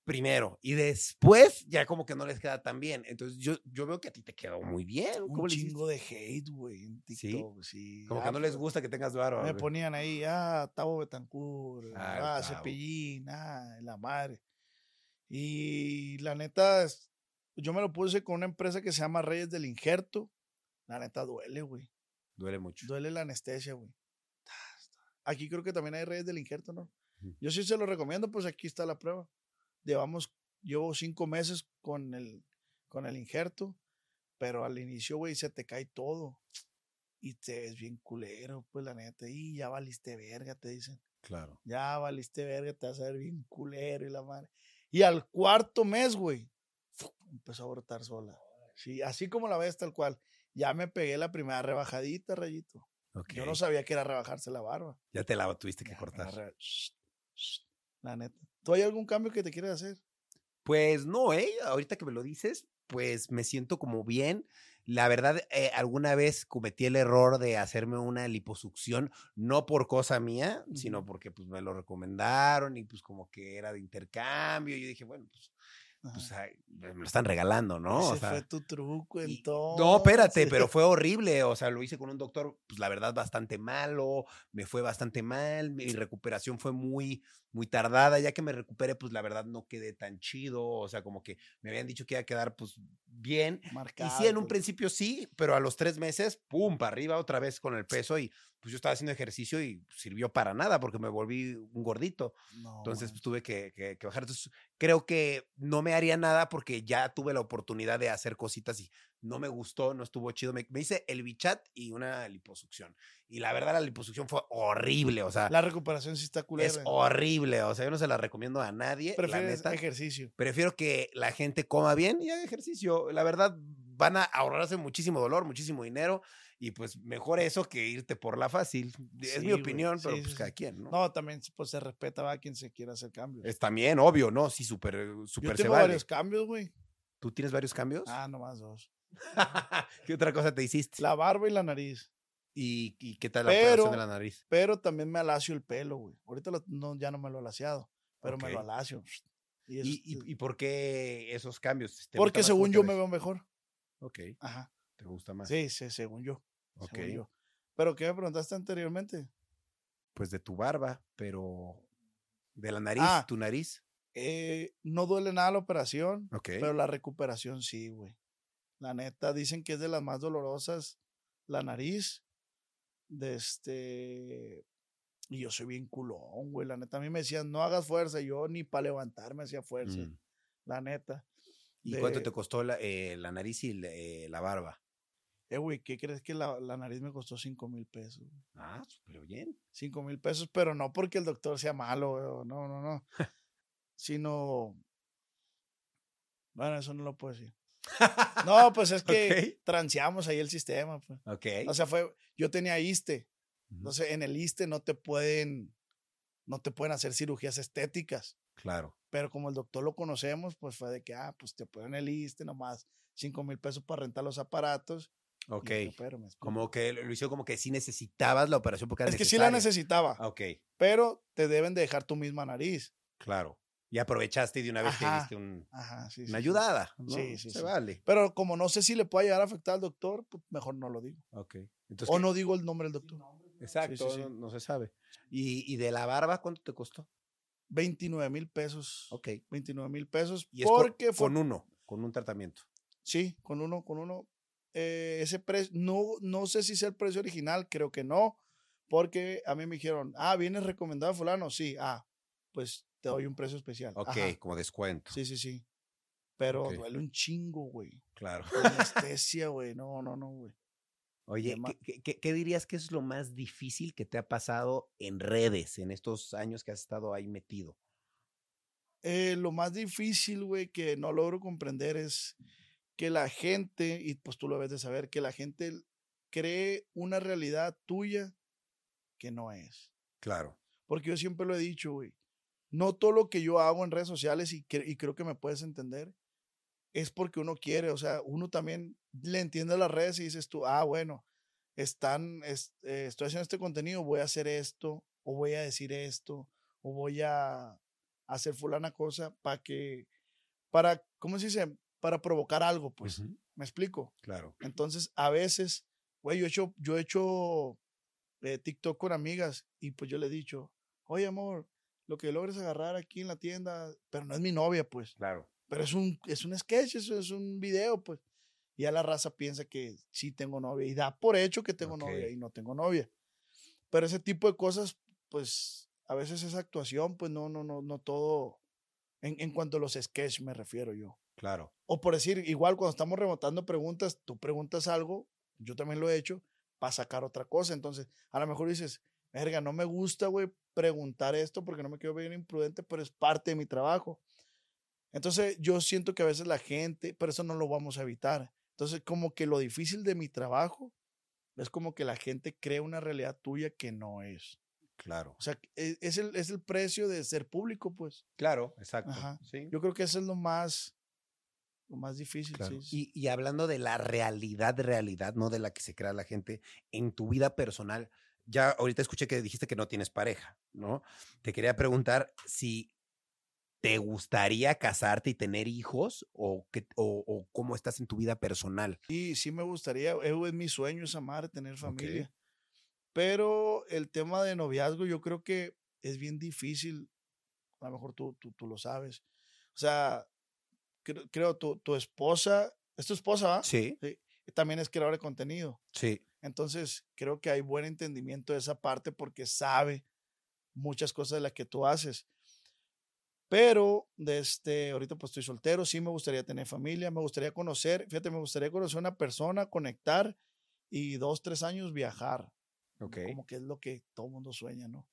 primero y después ya como que no les queda tan bien. Entonces yo, yo veo que a ti te quedó muy bien. ¿Cómo un chingo de hate, güey, en ¿Sí? TikTok. Sí. Como Ah, que no les gusta que tengas barba. Me ponían ahí, ah, Tavo Betancourt, Ah, ah. Cepillín, ah, la madre. Y la neta, yo me lo puse con una empresa que se llama Reyes del Injerto. La neta duele, güey. Duele mucho. Duele la anestesia, güey. Aquí creo que también hay Reyes del Injerto, ¿no? Yo sí se lo recomiendo, pues aquí está la prueba. Llevamos, llevo cinco meses con el, con el injerto, pero al inicio, güey, se te cae todo. Y te ves bien culero, pues la neta. Y ya valiste verga, te dicen. Claro. Ya valiste verga, te vas a ver bien culero y la madre. Y al cuarto mes, güey, empezó a brotar sola. Sí, así como la ves tal cual. Ya me pegué la primera rebajadita, rayito. Ok. Yo no sabía que era rebajarse la barba. Ya te la tuviste que Ya cortar. La neta. ¿Tú hay algún cambio que te quieras hacer? Pues no, ¿eh? Ahorita que me lo dices, pues me siento como bien. La verdad, eh, alguna vez cometí el error de hacerme una liposucción, no por cosa mía, sino Ujú. porque pues me lo recomendaron y pues como que era de intercambio. Y yo dije, bueno, pues, pues, ay, me lo están regalando, ¿no? Ese O sea, fue tu truco, y- entonces. no, espérate, pero fue horrible. O sea, lo hice con un doctor, pues la verdad, bastante malo. Me fue bastante mal. Mi recuperación fue muy, muy tardada. Ya que me recuperé, pues la verdad no quedé tan chido. O sea, como que me habían dicho que iba a quedar, pues, bien. Y Marcado, sí, en un principio sí, pero a los tres meses, pum, para arriba otra vez con el peso. Y pues yo estaba haciendo ejercicio y sirvió para nada porque me volví un gordito. No, Entonces pues, tuve que, que- que bajar. Entonces creo que no me haría nada porque ya tuve la oportunidad de hacer cositas y no me gustó, no estuvo chido. Me, me hice el bichat y una liposucción. Y la verdad la liposucción fue horrible, o sea, La recuperación sí está culera. es horrible. O sea, yo no se la recomiendo a nadie. la Prefieres neta. ejercicio. Prefiero que la gente coma bien y haga ejercicio. La verdad, van a ahorrarse muchísimo dolor, muchísimo dinero. Y pues mejor eso que irte por la fácil. Es Sí, mi opinión, pero Sí, pues cada quien, ¿no? No, también pues se respeta va, a quien se quiera hacer cambios. Es también obvio, ¿no? Sí, súper, súper se vale. varios cambios, güey. ¿Tú tienes varios cambios? Ah, nomás dos. ¿Qué otra cosa te hiciste? La barba y la nariz. ¿Y, y qué tal la operación de Pero- la nariz? Pero también me alacio el pelo, güey. Ahorita lo- no, ya no me lo he alaciado, pero me lo alacio. Y eso ¿Y, y, y por qué esos cambios? ¿Te gusta porque según yo me veo mejor. Ok, Ajá. te gusta más. Sí, sí, según yo. ok, según yo. Pero ¿qué me preguntaste anteriormente? pues de tu barba, pero de la nariz, Ah. tu nariz. Eh, no duele nada la operación, Ok. pero la recuperación sí, güey. La neta, dicen que es de las más dolorosas la nariz. De este. Y yo soy bien culón, güey. La neta, a mí me decían, no hagas fuerza. Yo ni para levantarme hacía fuerza. Mm. La neta. ¿Y cuánto te costó la, eh, la nariz y la, eh, la barba? Eh, güey, ¿qué crees que la, la nariz me costó 5 mil pesos? güey? Ah, súper bien. 5 mil pesos, pero no porque el doctor sea malo, güey, no, no, no. sino. Bueno, eso no lo puedo decir. No, pues es que Ok. transeamos ahí el sistema. Pues. Ok. O sea, fue. Yo tenía ISTE. Entonces, en el ISTE no te pueden. No te pueden hacer cirugías estéticas. Claro. Pero como el doctor lo conocemos, pues fue de que, ah, pues te ponen el ISTE nomás 5 mil pesos para rentar los aparatos. Ok. yo te opero, ¿me explico? Como que lo hizo como que sí necesitabas la operación porque era Es que sí la necesitaba, Ok, pero te deben de dejar tu misma nariz. claro. Y aprovechaste y de una vez te Ajá. diste un- sí. una sí. ayudada. ¿no? Sí, sí, Se vale. Pero como no sé si le puede llegar a afectar al doctor, pues mejor no lo digo. Ok. Entonces, O ¿qué- no digo el nombre del doctor. Exacto. No, no se sabe. ¿Y, y de la barba cuánto te costó? 29 mil pesos. Ok. 29 mil pesos. Y es con- porque fue. con uno, con un tratamiento. Sí, con uno, con uno. Eh, ese precio, no, no sé si sea el precio original, creo que no. Porque a mí me dijeron, ah, ¿vienes recomendado a fulano? Sí, ah, pues te doy un precio especial. Ok, Ajá. como descuento. Sí, sí, sí. Pero duele un chingo, güey. Claro. La Anestesia, güey. No, no, no, güey. Oye, ¿qué, qué- qué- qué dirías que es lo más difícil que te ha pasado en redes en estos años que has estado ahí metido? Eh, lo más difícil, güey, que no logro comprender es que la gente, y pues tú lo debes de saber, que la gente cree una realidad tuya que no es. Claro. Porque yo siempre lo he dicho, güey. No todo lo que yo hago en redes sociales, y, cre- y creo que me puedes entender, es porque uno quiere. O sea, uno también le entiende a las redes y dices tú, ah, bueno, están, es- eh, estoy haciendo este contenido, voy a hacer esto, o voy a decir esto, o voy a hacer fulana cosa para que, para, ¿cómo se dice? Para provocar algo, pues. ¿Me explico? Claro. Entonces, a veces, güey, yo he hecho, yo he hecho eh, TikTok con amigas y pues yo le he dicho, oye, amor, lo que logres agarrar aquí en la tienda, pero no es mi novia, pues, Claro. pero es un, es un sketch, eso es un video, pues. Y ya la raza piensa que sí tengo novia y da por hecho que tengo novia y no tengo novia. Pero ese tipo de cosas, pues, a veces esa actuación, pues no, no, no, no todo, en, en cuanto a los sketches me refiero yo. Claro. O por decir, igual cuando estamos rebotando preguntas, tú preguntas algo, yo también lo he hecho, para sacar otra cosa. Entonces, a lo mejor dices, verga, no me gusta, güey, preguntar esto porque no me quiero ver imprudente, pero es parte de mi trabajo. Entonces, yo siento que a veces la gente, pero eso no lo vamos a evitar. Entonces, como que lo difícil de mi trabajo es como que la gente cree una realidad tuya que no es. Claro. O sea, e- es el, es el precio de ser público, pues. Claro, exacto. Ajá. Sí. Yo creo que eso es lo más, lo más difícil. Claro. sí, sí. Y, y hablando de la realidad, realidad, no de la que se crea la gente, en tu vida personal, ya ahorita escuché que dijiste que no tienes pareja, ¿no? Te quería preguntar si te gustaría casarte y tener hijos o, que, o, o cómo estás en tu vida personal. Sí, sí me gustaría, eh, es mi sueño es amar, tener familia. Pero el tema de noviazgo yo creo que es bien difícil, a lo mejor tú, tú, tú lo sabes. O sea, creo, creo tu, tu esposa, es tu esposa. Sí, También es creadora de contenido. sí, Entonces, creo que hay buen entendimiento de esa parte porque sabe muchas cosas de las que tú haces. Pero, de este, ahorita pues estoy soltero, sí me gustaría tener familia, me gustaría conocer, fíjate, me gustaría conocer a una persona, conectar y dos, tres años viajar. ok. Como que es lo que todo mundo sueña, ¿no?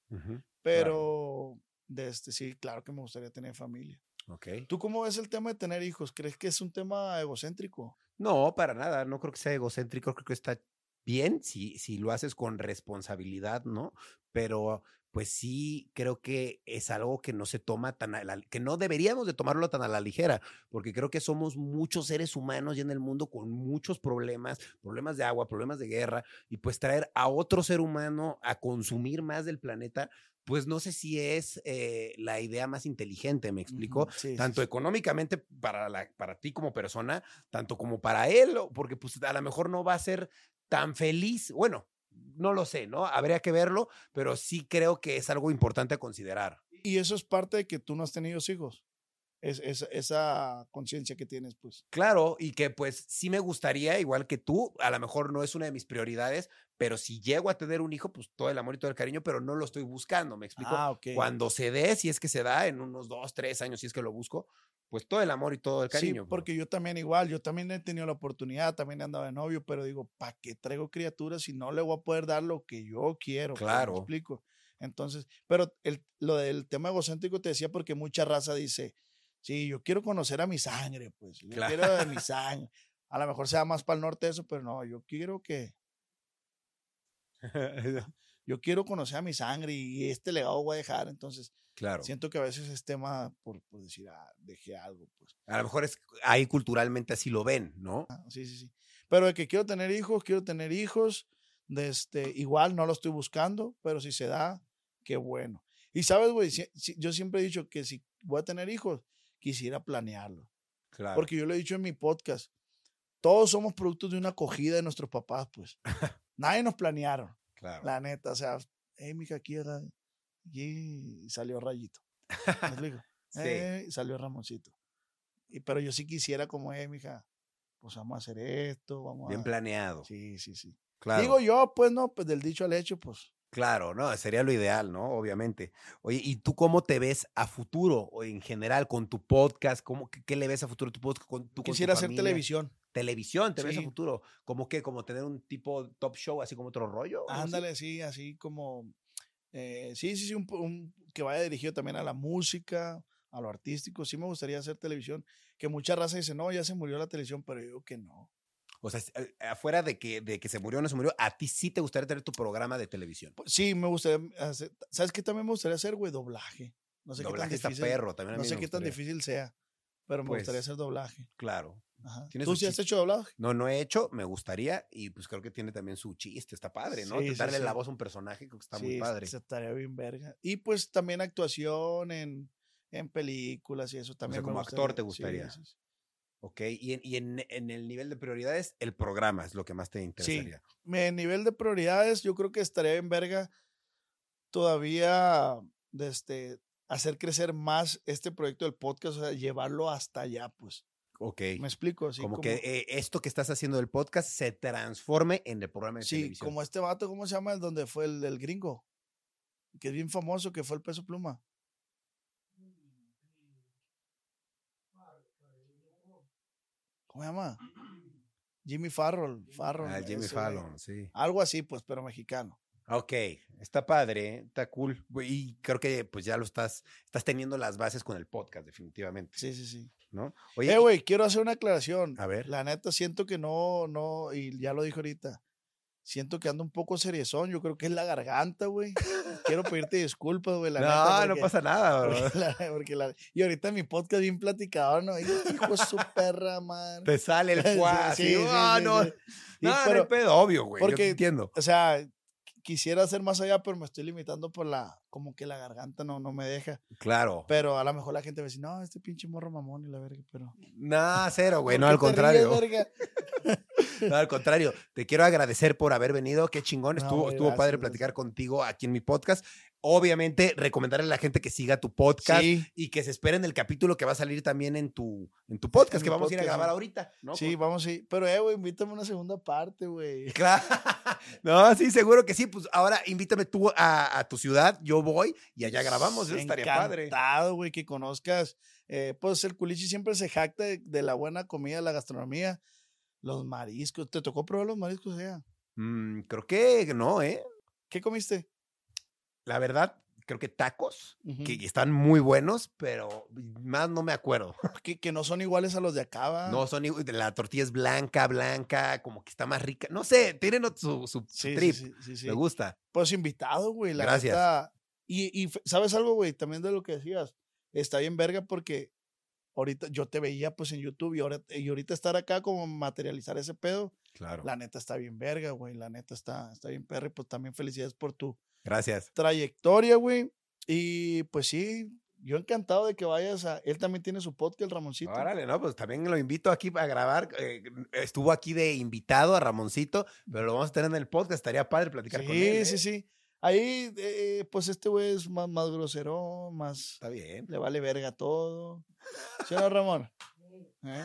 Pero, de este, sí, claro que me gustaría tener familia. ok. ¿Tú cómo ves el tema de tener hijos? ¿Crees que es un tema egocéntrico? No, para nada, no creo que sea egocéntrico, creo que está bien si, si lo haces con responsabilidad, ¿no? Pero pues sí creo que es algo que no se toma tan a la, que no deberíamos de tomarlo tan a la ligera, porque creo que somos muchos seres humanos ya en el mundo con muchos problemas, problemas de agua, problemas de guerra, y pues traer a otro ser humano a consumir más del planeta, pues no sé si es eh, la idea más inteligente, ¿me explico? Sí, tanto sí. económicamente para, la, para ti como persona, tanto como para él, porque pues a lo mejor no va a ser tan feliz. Bueno, no lo sé, ¿no? Habría que verlo, pero sí creo que es algo importante a considerar. Y eso es parte de que tú no has tenido hijos. Es, es- esa conciencia que tienes, pues. Claro, y que pues sí me gustaría, igual que tú, a lo mejor no es una de mis prioridades, pero si llego a tener un hijo, pues todo el amor y todo el cariño, pero no lo estoy buscando, ¿me explico? Ah, ok. Cuando se dé, si es que se da, en unos dos, tres años, si es que lo busco, pues todo el amor y todo el cariño. Sí, bro. porque yo también igual, yo también he tenido la oportunidad, también he andado de novio, pero digo, ¿para qué traigo criaturas si no le voy a poder dar lo que yo quiero? pues, ¿me Claro. explico. Entonces, pero el, lo del tema egocéntrico te decía porque mucha raza dice, sí, yo quiero conocer a mi sangre, pues, yo Claro. quiero de mi sangre. A lo mejor sea más para el norte eso, pero no, yo quiero que, yo quiero conocer a mi sangre y este legado voy a dejar. Entonces, claro. siento que a veces es tema por, por decir, ah, dejé algo, pues. A lo mejor es ahí culturalmente así lo ven, ¿no? Ah, Sí, sí, sí. Pero de que quiero tener hijos, quiero tener hijos. De este, igual no lo estoy buscando, pero si se da, qué bueno. Y sabes, güey, si- si- yo siempre he dicho que si voy a tener hijos, quisiera planearlo. Claro. Porque yo lo he dicho en mi podcast. Todos somos productos de una acogida de nuestros papás, pues. Nadie nos planearon, claro. la neta. O sea, hey, mija, aquí, era- aquí salió Rayito. ¿Me? Sí. Eh, salió Ramoncito. Y, pero yo sí quisiera como, eh, mija, pues vamos a hacer esto, vamos Bien a... planeado. Sí, sí, sí. Claro. Digo yo, pues no, pues del dicho al hecho, pues Claro, no, sería lo ideal, ¿no? Obviamente. Oye, ¿y tú cómo te ves a futuro o en general con tu podcast? ¿Cómo, qué, qué le ves a futuro tu podcast? Con, tú con tu Quisiera hacer familia? televisión. Televisión, ¿te ves a Sí. futuro? ¿Cómo qué? ¿Como tener un tipo top show, así como otro rollo? así? Ándale, sí, así como. eh, sí, sí, sí, un, que vaya dirigido también a la música, a lo artístico. Sí, me gustaría hacer televisión. Que mucha raza dice, no, ya se murió la televisión, pero yo que no. O sea, eh, afuera de que, de que se murió o no se murió, a ti sí te gustaría tener tu programa de televisión. Pues, sí, me gustaría hacer. ¿Sabes qué también me gustaría hacer, güey? Doblaje. No sé Doblaje qué tan difícil. perro, también a no mí sé me qué tan difícil sea, pero me gustaría Pues, hacer doblaje. Claro. Ajá. ¿Tú sí has hecho doblaje? No, no he hecho, me gustaría y pues creo que tiene también su chiste, está padre, ¿no? Sí, sí, Darle la sí. voz a un personaje creo que está muy Sí, padre. se estaría bien verga. Y pues también actuación en, en películas y eso también. me como actor te gustaría. Sí, sí, sí. Ok, y, en, y en, en el nivel de prioridades, el programa es lo que más te interesaría. Mi nivel de prioridades, yo creo que estaría en verga todavía de este, hacer crecer más este proyecto del podcast, o sea, llevarlo hasta allá, pues. Ok. ¿Me explico? Así como, que eh, esto que estás haciendo del podcast se transforme en el programa de Sí, televisión. como este vato, ¿cómo se llama? El donde fue el del gringo. Que es bien famoso, que fue el peso pluma. ¿Cómo se llama? Jimmy Farrell. Farrell Ah, Jimmy. Fallon, sí. Algo así, pues, pero mexicano. Ok, está padre, ¿eh? está cool. Y creo que pues ya lo estás, estás teniendo las bases con el podcast, definitivamente, Sí, sí, sí. ¿No? Oye, Eh, güey, quiero hacer una aclaración. A ver. La neta, siento que no, no, y ya lo dije ahorita. Siento que ando un poco seriezón. Yo creo que es la garganta, güey. Quiero pedirte disculpas, güey. La no, neta, no porque- pasa nada, bro. porque la- porque la- y ahorita mi podcast bien platicado, ¿no? Hijo de su perra, man. Te sale el Sí, fuá, sí, sí, "Ah, sí, no, no, no hay pero, pedo, obvio, güey. yo te porque- entiendo. o sea, quisiera hacer más allá, pero me estoy limitando por la, como que la garganta no, no me deja. Claro. Pero a lo mejor la gente a decir, no, este pinche morro mamón y la verga, pero. No, cero, güey, ¿Por no, al ríes, contrario. No, al contrario. Te quiero agradecer por haber venido. Qué chingón. No, Estuvo, güey, estuvo padre gracias, platicar contigo aquí en mi podcast. Obviamente, recomendarle a la gente que siga tu podcast Sí, y que se esperen el capítulo que va a salir también en tu, en tu podcast, En que vamos a ir a grabar ahorita, ¿no? sí, vamos a ir. Pero, eh, güey, invítame a una segunda parte, güey. Claro. No, sí, seguro que sí. Pues ahora invítame tú a, a tu ciudad, yo voy y allá grabamos. Eso estaría padre. Encantado, güey, que conozcas. eh, pues el culichi siempre se jacta de, de la buena comida, la gastronomía, los mariscos. ¿Te tocó probar los mariscos allá? Mm, creo que no, ¿eh? ¿Qué comiste? La verdad, creo que tacos, Ujú. que están muy buenos, pero más no me acuerdo. que, que no son iguales a los de acá, ¿va? No, son la tortilla es blanca, blanca, como que está más rica. No sé, tienen su, su- Sí, trip. sí, sí, sí. Me gusta. Pues invitado, güey. La Gracias. neta. Y, y ¿sabes algo, güey? También de lo que decías. Está bien verga porque ahorita yo te veía pues en YouTube y ahora, y ahorita estar acá como materializar ese pedo, Claro. la neta está bien verga, güey. La neta está, está bien perra y pues también felicidades por tu Gracias. trayectoria, güey. Y pues sí, yo encantado de que vayas a... Él también tiene su podcast, Ramoncito. Órale, no, pues también lo invito aquí a grabar. eh, estuvo aquí de invitado a Ramoncito, pero lo vamos a tener en el podcast. Estaría padre platicar Sí, con él. sí, ¿eh? sí. Ahí, eh, pues este güey es más, más grosero, más... Está bien. Le vale verga todo. ¿Sí no, Ramón? ¿Eh?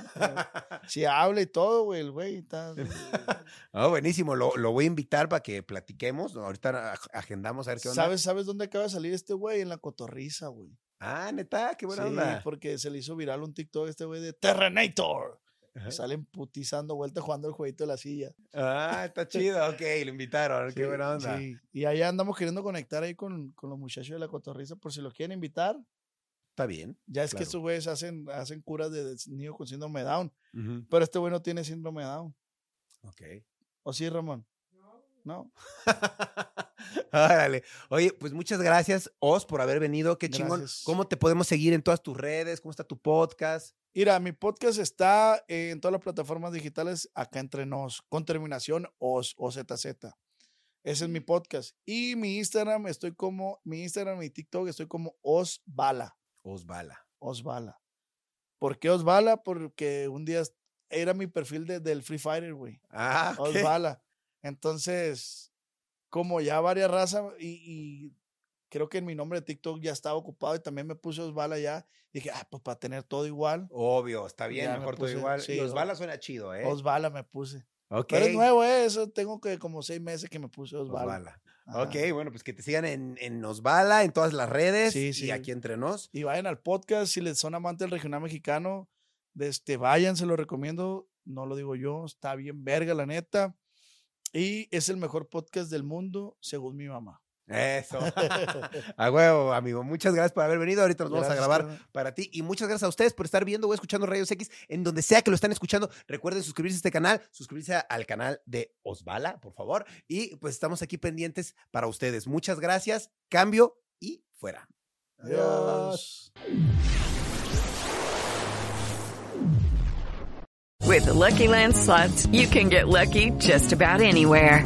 Si habla y todo, güey, el güey está... Ah, buenísimo. Lo, lo voy a invitar para que platiquemos. Ahorita ag- agendamos a ver qué onda. ¿Sabes, ¿Sabes dónde acaba de salir este güey? En la cotorriza, güey. Ah, neta, qué buena sí, onda. porque se le hizo viral un TikTok a este güey de Terrenator. Ajá. Salen putizando vuelta jugando el jueguito de la silla. Ah, está chido. Ok, lo invitaron. qué Sí, buena onda. sí. Y allá andamos queriendo conectar ahí con, con los muchachos de la cotorriza por si los quieren invitar. Está bien. Ya es Claro. que estos güeyes hacen, hacen curas de niños con síndrome de Down. Pero este güey no tiene síndrome de Down. Ok. ¿O sí, Ramón? No. Órale. Oye, pues muchas gracias, Os, por haber venido. Qué chingón. ¿Cómo te podemos seguir en todas tus redes? ¿Cómo está tu podcast? Mira, mi podcast está en todas las plataformas digitales acá entre nos, con terminación OS, OZZ. Ese es mi podcast. Y mi Instagram, estoy como, mi Instagram y TikTok estoy como Osbala. Osbala. Osbala. ¿Por qué Osbala? Porque un día era mi perfil de- del Free Fighter, güey. Ah. Osbala. Entonces, como ya varias razas y, y creo que en mi nombre de TikTok ya estaba ocupado y también me puse Osbala ya. Dije, ah, pues para tener todo igual. Obvio, está bien, Ya me mejor todo igual. sí, y Osbala suena chido, ¿eh? Osbala me puse. ok. Pero es nuevo, ¿eh? Eso tengo que como seis meses que me puse Osbala. Osbala. Ajá. Ok, bueno, pues que te sigan en, en Osbala, en todas las redes Sí, sí. y aquí entre nos. Y vayan al podcast si les son amantes del regional mexicano. De este, vayan, se lo recomiendo. No lo digo yo, está bien verga, la neta. Y es el mejor podcast del mundo, según mi mamá. Eso. a huevo, amigo. Muchas gracias por haber venido. Ahorita nos vamos a grabar para ti. Y muchas gracias a ustedes por estar viendo o escuchando Rayos X en donde sea que lo están escuchando. Recuerden suscribirse a este canal, suscribirse al canal de Osbala, por favor. Y pues estamos aquí pendientes para ustedes. Muchas gracias. Cambio y fuera. Adiós. With the Lucky Land slots, you can get lucky just about anywhere.